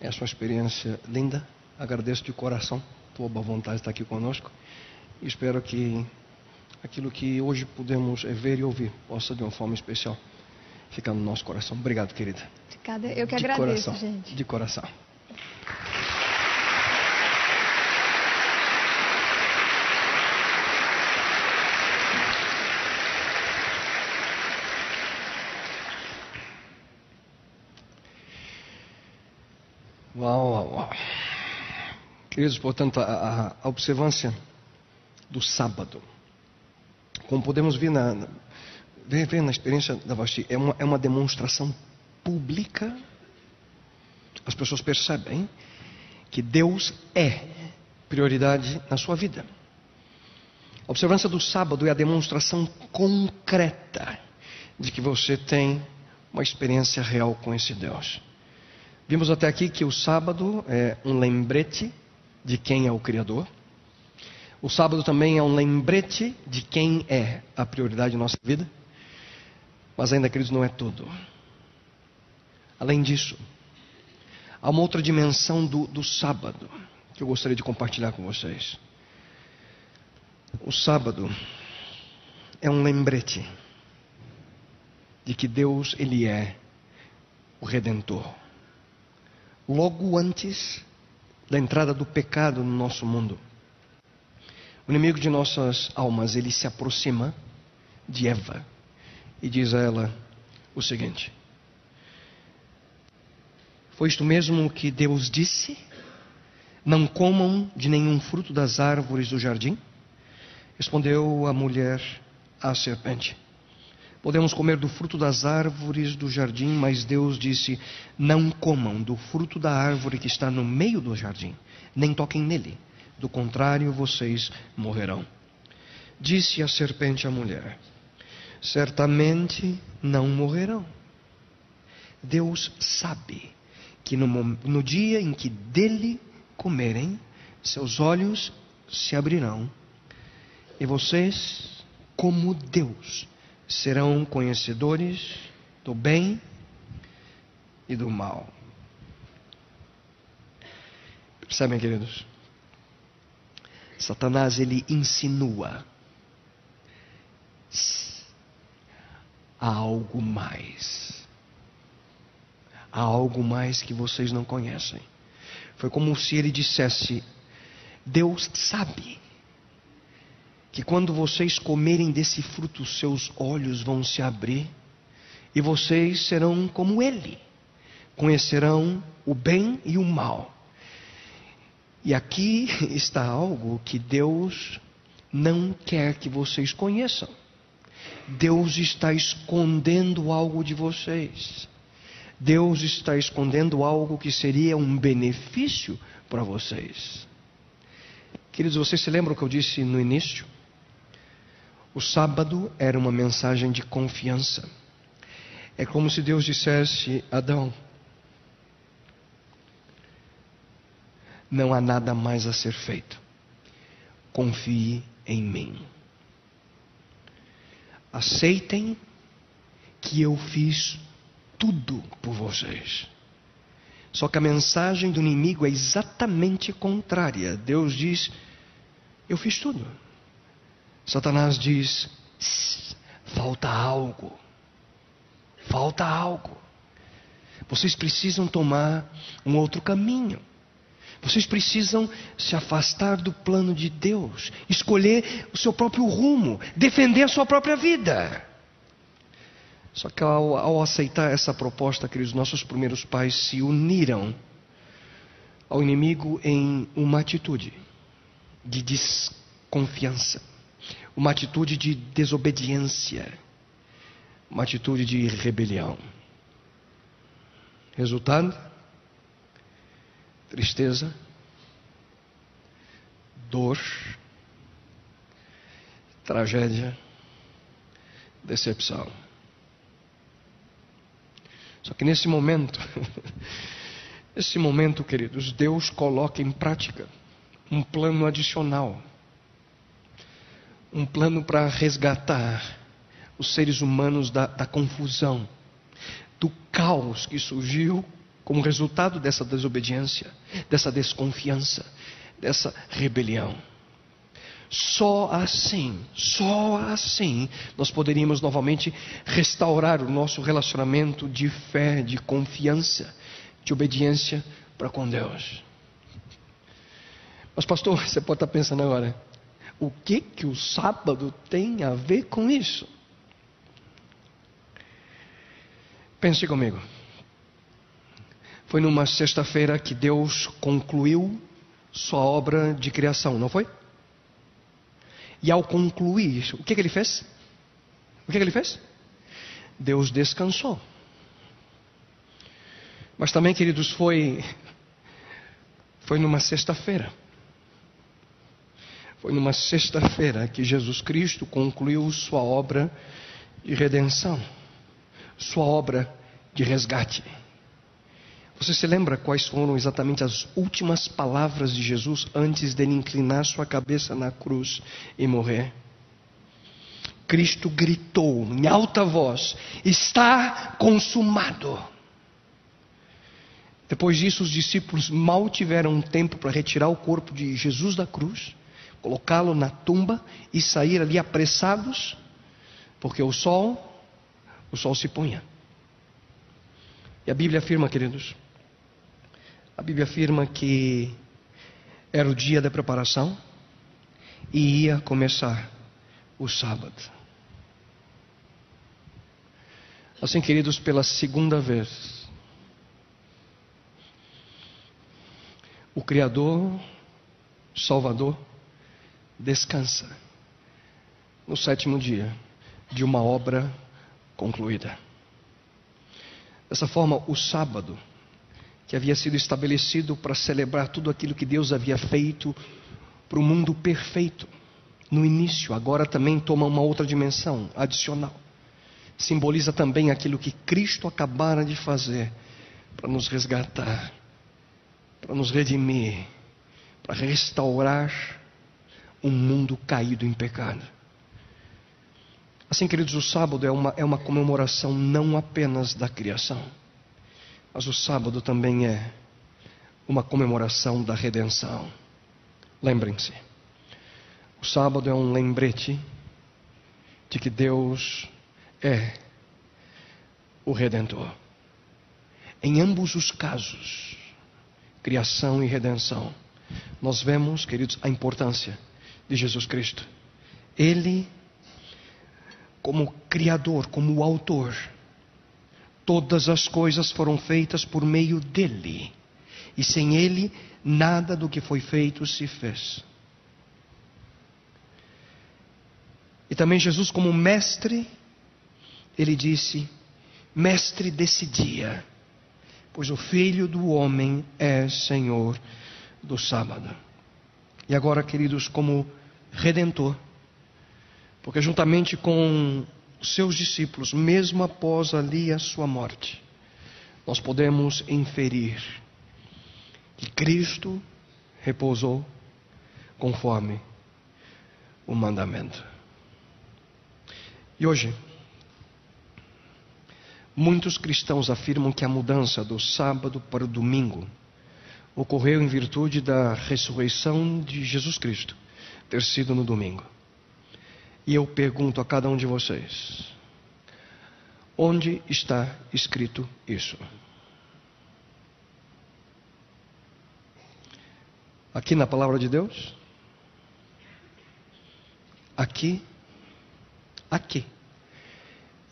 é a sua experiência linda. Agradeço de coração tua boa vontade de estar aqui conosco e espero que aquilo que hoje podemos ver e ouvir possa, de uma forma especial, ficar no nosso coração. Obrigado, querida. Obrigada. Eu que de agradeço, coração, gente. De coração. Uau, uau, uau. Queridos, portanto, a, a observância do sábado, como podemos ver na, ver, ver na experiência da Vasti, é uma, é uma demonstração pública. As pessoas percebem que Deus é prioridade na sua vida. A observância do sábado é a demonstração concreta de que você tem uma experiência real com esse Deus. Vimos até aqui que o sábado é um lembrete de quem é o Criador. O sábado também é um lembrete de quem é a prioridade de nossa vida. Mas ainda, queridos, não é tudo. Além disso, há uma outra dimensão do, do sábado que eu gostaria de compartilhar com vocês. O sábado é um lembrete de que Deus, Ele é o Redentor logo antes da entrada do pecado no nosso mundo. O inimigo de nossas almas, ele se aproxima de Eva e diz a ela o seguinte: Foi isto mesmo que Deus disse? Não comam de nenhum fruto das árvores do jardim? Respondeu a mulher à serpente. Podemos comer do fruto das árvores do jardim, mas Deus disse: Não comam do fruto da árvore que está no meio do jardim, nem toquem nele, do contrário vocês morrerão. Disse a serpente à mulher: Certamente não morrerão. Deus sabe que no, no dia em que dele comerem, seus olhos se abrirão e vocês, como Deus, serão conhecedores do bem e do mal. Percebem, queridos? Satanás ele insinua há algo mais. há algo mais que vocês não conhecem. Foi como se ele dissesse: Deus sabe que quando vocês comerem desse fruto, seus olhos vão se abrir e vocês serão como Ele, conhecerão o bem e o mal. E aqui está algo que Deus não quer que vocês conheçam. Deus está escondendo algo de vocês. Deus está escondendo algo que seria um benefício para vocês. Queridos, vocês se lembram o que eu disse no início? O sábado era uma mensagem de confiança. É como se Deus dissesse: Adão, não há nada mais a ser feito. Confie em mim. Aceitem que eu fiz tudo por vocês. Só que a mensagem do inimigo é exatamente contrária. Deus diz: Eu fiz tudo. Satanás diz: Falta algo. Falta algo. Vocês precisam tomar um outro caminho. Vocês precisam se afastar do plano de Deus, escolher o seu próprio rumo, defender a sua própria vida. Só que ao, ao aceitar essa proposta, queridos, nossos primeiros pais se uniram ao inimigo em uma atitude de desconfiança, uma atitude de desobediência, uma atitude de rebelião. Resultado? Tristeza, dor, tragédia, decepção. Só que nesse momento, nesse momento, queridos, Deus coloca em prática um plano adicional. Um plano para resgatar os seres humanos da, da confusão, do caos que surgiu como resultado dessa desobediência, dessa desconfiança, dessa rebelião. Só assim, só assim, nós poderíamos novamente restaurar o nosso relacionamento de fé, de confiança, de obediência para com Deus. Mas, pastor, você pode estar pensando agora, o que que o sábado tem a ver com isso? Pense comigo. Foi numa sexta-feira que Deus concluiu sua obra de criação, não foi? E ao concluir, o que, que ele fez? O que, que ele fez? Deus descansou. Mas também, queridos, foi foi numa sexta-feira. Foi numa sexta-feira que Jesus Cristo concluiu sua obra de redenção, sua obra de resgate. Você se lembra quais foram exatamente as últimas palavras de Jesus antes dele inclinar sua cabeça na cruz e morrer? Cristo gritou em alta voz: Está consumado. Depois disso, os discípulos mal tiveram tempo para retirar o corpo de Jesus da cruz, colocá-lo na tumba e sair ali apressados, porque o sol, o sol se punha. E a Bíblia afirma, queridos, a Bíblia afirma que era o dia da preparação e ia começar o sábado. Assim, queridos, pela segunda vez, o Criador, Salvador, descansa no sétimo dia de uma obra concluída. Dessa forma, o sábado que havia sido estabelecido para celebrar tudo aquilo que Deus havia feito para o mundo perfeito. No início, agora também toma uma outra dimensão adicional. Simboliza também aquilo que Cristo acabara de fazer para nos resgatar, para nos redimir, para restaurar um mundo caído em pecado. Assim, queridos, o sábado é uma, é uma comemoração não apenas da criação mas o sábado também é uma comemoração da redenção. Lembrem-se, o sábado é um lembrete de que Deus é o Redentor. Em ambos os casos, criação e redenção, nós vemos, queridos, a importância de Jesus Cristo. Ele, como Criador, como Autor, todas as coisas foram feitas por meio dele, e sem ele, nada do que foi feito se fez. E também Jesus, como mestre, ele disse: Mestre desse dia, pois o Filho do Homem é Senhor do sábado. E agora, queridos, como redentor, porque juntamente com seus discípulos, mesmo após ali a sua morte, nós podemos inferir que Cristo repousou conforme o mandamento. E hoje, muitos cristãos afirmam que a mudança do sábado para o domingo ocorreu em virtude da ressurreição de Jesus Cristo ter sido no domingo. E eu pergunto a cada um de vocês: onde está escrito isso? Aqui na palavra de Deus? Aqui aqui.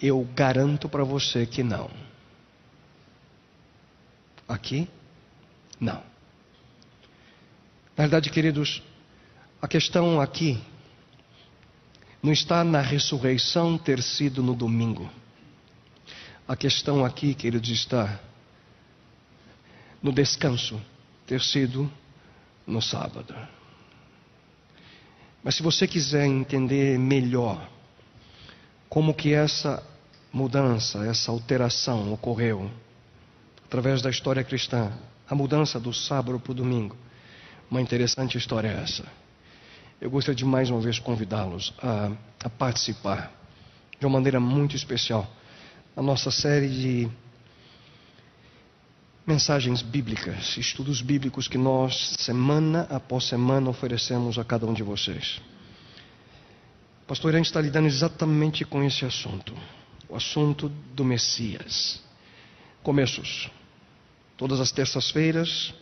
Eu garanto para você que não. Aqui, não. Na verdade, queridos, a questão aqui não está na ressurreição ter sido no domingo. A questão aqui, queridos, está no descanso ter sido no sábado. Mas se você quiser entender melhor como que essa mudança, essa alteração ocorreu através da história cristã, a mudança do sábado para o domingo. Uma interessante história é essa. Eu gostaria de mais uma vez convidá-los a, a, participar de uma maneira muito especial na nossa série de mensagens bíblicas, estudos bíblicos que nós, semana após semana, oferecemos a cada um de vocês. Pastor Irã está lidando exatamente com esse assunto, o assunto do Messias. Começos. Todas as terças-feiras,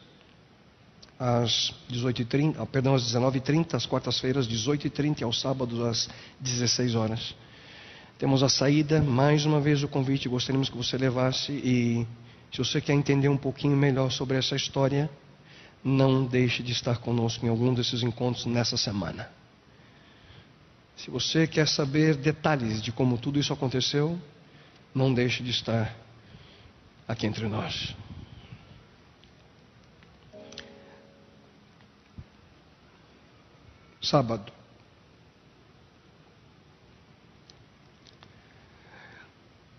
às 18h30, ah, perdão, às 19h30, às quartas-feiras, 18h30 e aos sábados, às 16 horas. Temos a saída, mais uma vez o convite, gostaríamos que você levasse e se você quer entender um pouquinho melhor sobre essa história, não deixe de estar conosco em algum desses encontros nessa semana. Se você quer saber detalhes de como tudo isso aconteceu, não deixe de estar aqui entre nós. Sábado.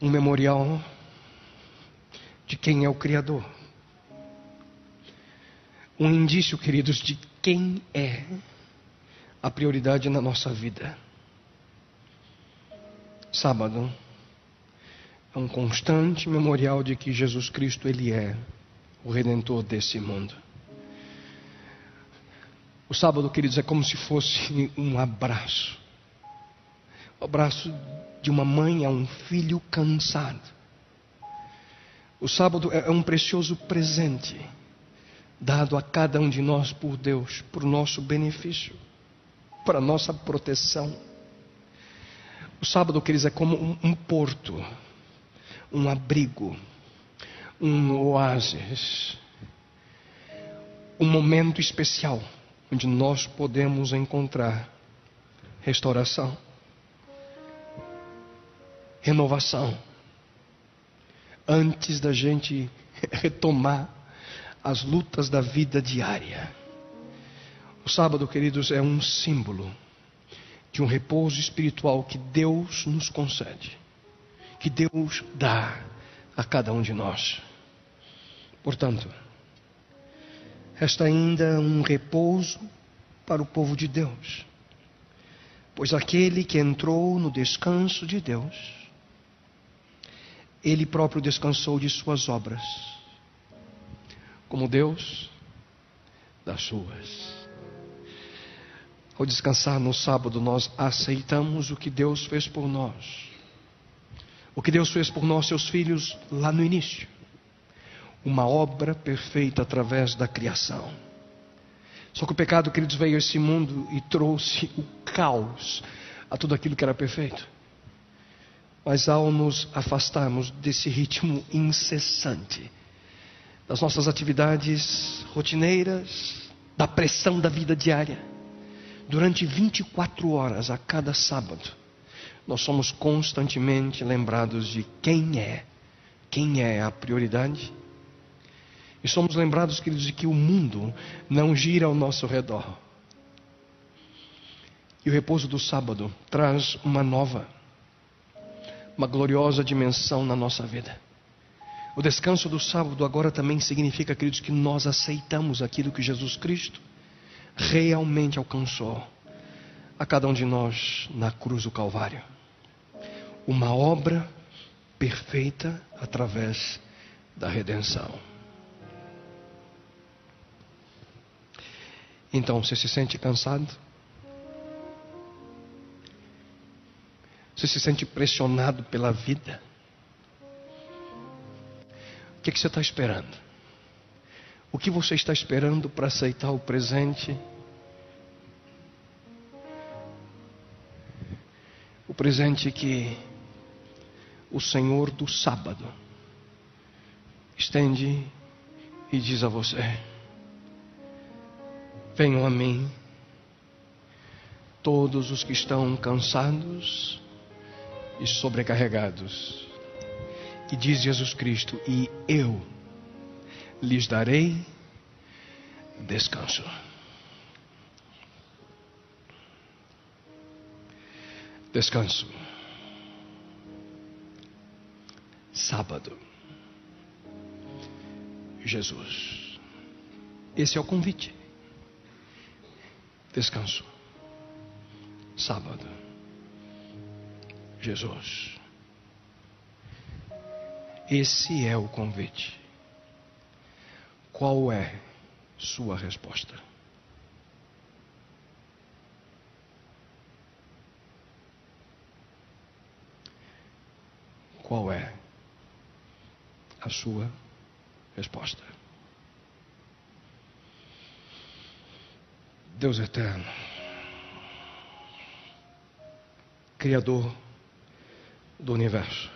Um memorial de quem é o Criador. Um indício, queridos, de quem é a prioridade na nossa vida. Sábado é um constante memorial de que Jesus Cristo ele é o redentor desse mundo. O sábado, queridos, é como se fosse um abraço. O abraço de uma mãe a um filho cansado. O sábado é um precioso presente dado a cada um de nós por Deus, por nosso benefício, para nossa proteção. O sábado, queridos, é como um, um porto, um abrigo, um oásis, um momento especial onde nós podemos encontrar restauração, renovação, antes da gente retomar as lutas da vida diária. O sábado, queridos, é um símbolo de um repouso espiritual que Deus nos concede, que Deus dá a cada um de nós. Portanto, resta ainda um repouso para o povo de Deus, pois aquele que entrou no descanso de Deus, ele próprio descansou de suas obras, como Deus das suas. Ao descansar no sábado, nós aceitamos o que Deus fez por nós. O que Deus fez por nós, seus filhos, lá no início. Uma obra perfeita através da criação. Só que o pecado, queridos, veio a esse mundo e trouxe o caos a tudo aquilo que era perfeito. Mas ao nos afastarmos desse ritmo incessante, das nossas atividades rotineiras, da pressão da vida diária, durante 24 horas a cada sábado, nós somos constantemente lembrados de quem é, quem é a prioridade. E somos lembrados, queridos, de que o mundo não gira ao nosso redor. E o repouso do sábado traz uma nova, uma gloriosa dimensão na nossa vida. O descanso do sábado agora também significa, queridos, que nós aceitamos aquilo que Jesus Cristo realmente alcançou a cada um de nós na cruz do Calvário. Uma obra perfeita através da redenção. Então, você se sente cansado? Você se sente pressionado pela vida? O que, que você está esperando? O que você está esperando para aceitar o presente? O presente que o Senhor do sábado estende e diz a você: Venham a mim, todos os que estão cansados e sobrecarregados. E diz Jesus Cristo: E eu lhes darei descanso. Descanso. Sábado. Jesus. Esse é o convite. Descanso. Sábado. Jesus. Esse é o convite. Qual é sua resposta? Qual é a sua resposta? Deus eterno, Criador do universo,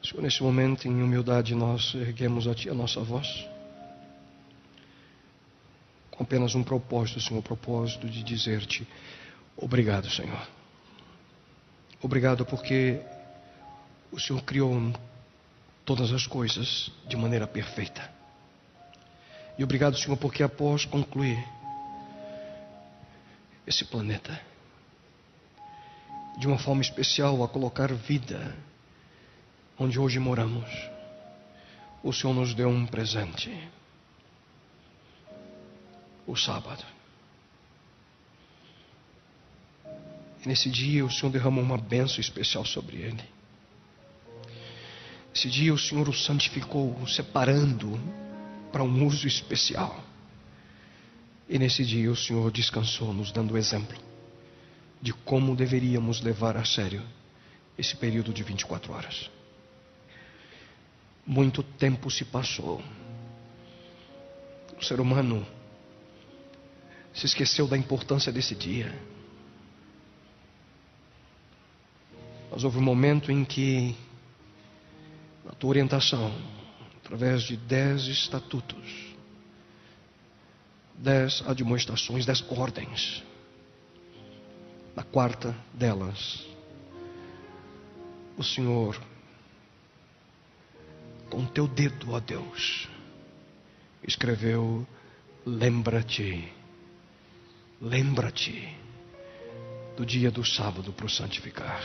Senhor, neste momento, em humildade, nós erguemos a Ti a nossa voz, com apenas um propósito, Senhor, o propósito de dizer-te: Obrigado, Senhor. Obrigado porque o Senhor criou todas as coisas de maneira perfeita. E obrigado, Senhor, porque após concluir esse planeta, de uma forma especial, a colocar vida onde hoje moramos, o Senhor nos deu um presente. O sábado. E nesse dia o Senhor derramou uma bênção especial sobre ele. Esse dia o Senhor o santificou, separando para um uso especial. E nesse dia o Senhor descansou, nos dando exemplo de como deveríamos levar a sério esse período de 24 horas. Muito tempo se passou. O ser humano se esqueceu da importância desse dia. Mas houve um momento em que, na tua orientação, através de dez estatutos, dez admoestações, dez ordens, na quarta delas, o Senhor com teu dedo, ó Deus, escreveu: Lembra-te, lembra-te do dia do sábado para o santificar.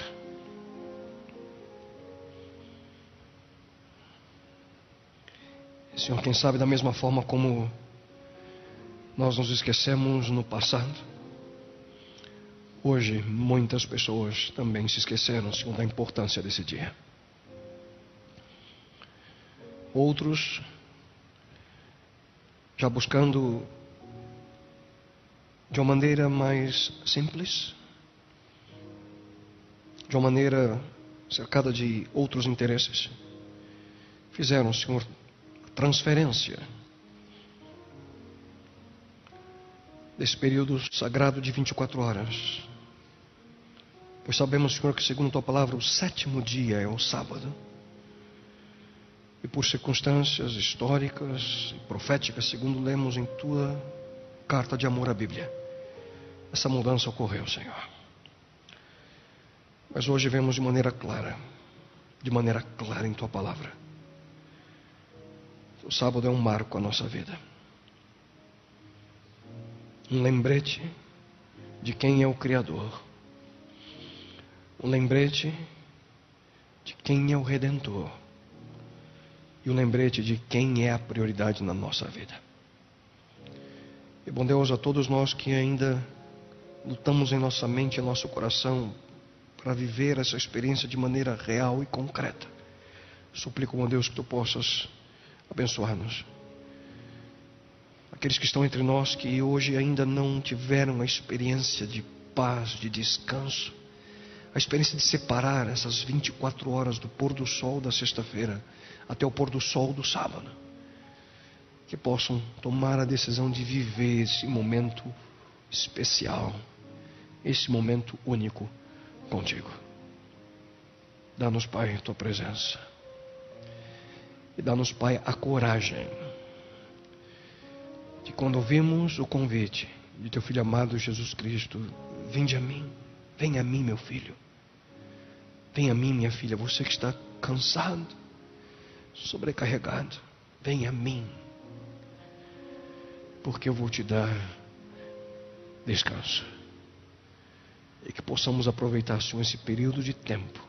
Senhor, quem sabe da mesma forma como nós nos esquecemos no passado, hoje muitas pessoas também se esqueceram, Senhor, da importância desse dia. Outros já buscando de uma maneira mais simples, de uma maneira cercada de outros interesses, fizeram, Senhor, transferência desse período sagrado de 24 horas. Pois sabemos, Senhor, que segundo a tua palavra, o sétimo dia é o sábado. E por circunstâncias históricas e proféticas, segundo lemos em tua carta de amor à Bíblia, essa mudança ocorreu, Senhor. Mas hoje vemos de maneira clara, de maneira clara em tua palavra. O sábado é um marco à nossa vida. Um lembrete de quem é o Criador. Um lembrete de quem é o Redentor. E um lembrete de quem é a prioridade na nossa vida. E bom Deus a todos nós que ainda lutamos em nossa mente e nosso coração para viver essa experiência de maneira real e concreta. Suplico, meu Deus, que tu possas abençoar-nos. Aqueles que estão entre nós que hoje ainda não tiveram a experiência de paz, de descanso, a experiência de separar essas 24 horas do pôr do sol da sexta-feira até o pôr do sol do sábado. Que possam tomar a decisão de viver esse momento especial, esse momento único contigo. Dá-nos, Pai, a tua presença. E dá-nos, Pai, a coragem de quando ouvimos o convite de teu filho amado Jesus Cristo, vinde a mim, venha a mim, meu filho. Venha a mim, minha filha, você que está cansado, sobrecarregado, venha a mim. Porque eu vou te dar descanso e que possamos aproveitar, Senhor, esse período de tempo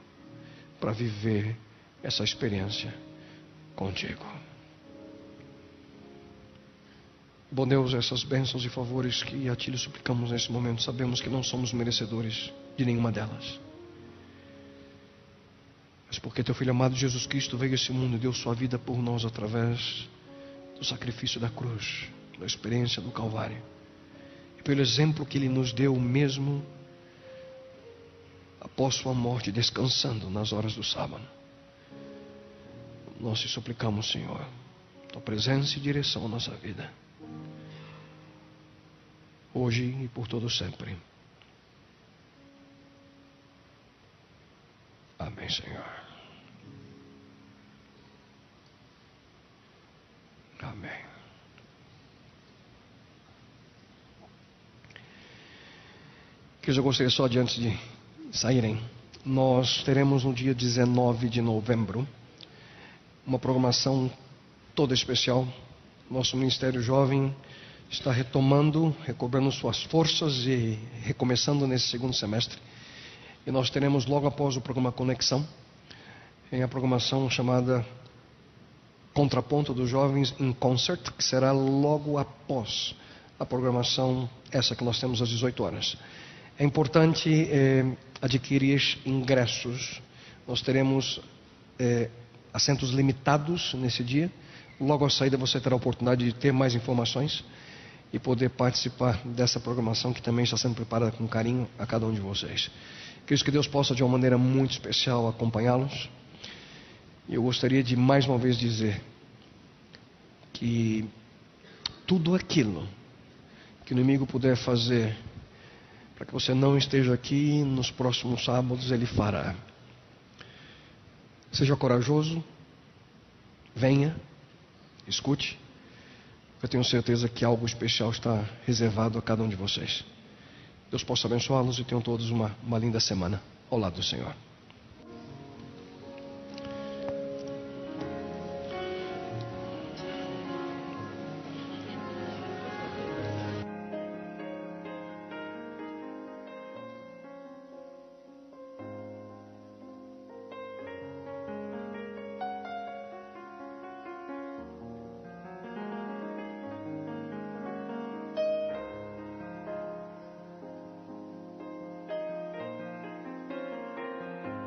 para viver essa experiência contigo. Bom Deus, essas bênçãos e favores que a Ti lhe suplicamos nesse momento, sabemos que não somos merecedores de nenhuma delas. Mas porque Teu Filho amado Jesus Cristo veio a esse mundo e deu Sua vida por nós através do sacrifício da cruz, da experiência do Calvário. E pelo exemplo que Ele nos deu mesmo após sua morte, descansando nas horas do sábado. Nós te suplicamos, Senhor, tua presença e direção à nossa vida, hoje e por todo sempre. Amém, Senhor. Amém. Que eu gostaria só de antes de saírem, nós teremos no dia 19 de novembro uma programação toda especial. Nosso Ministério Jovem está retomando, recobrando suas forças e recomeçando nesse segundo semestre. E nós teremos logo após o programa Conexão, em a programação chamada Contraponto dos Jovens em Concert, que será logo após a programação essa que nós temos às 18 horas. É importante eh, adquirir ingressos. Nós teremos eh, assentos limitados nesse dia. Logo à saída você terá a oportunidade de ter mais informações e poder participar dessa programação que também está sendo preparada com carinho a cada um de vocês. Queridos, que Deus possa de uma maneira muito especial acompanhá-los. E eu gostaria de mais uma vez dizer que tudo aquilo que o inimigo puder fazer para que você não esteja aqui nos próximos sábados, Ele fará. Seja corajoso, venha, escute. Eu tenho certeza que algo especial está reservado a cada um de vocês. Deus possa abençoá-los e tenham todos uma, uma linda semana ao lado do Senhor.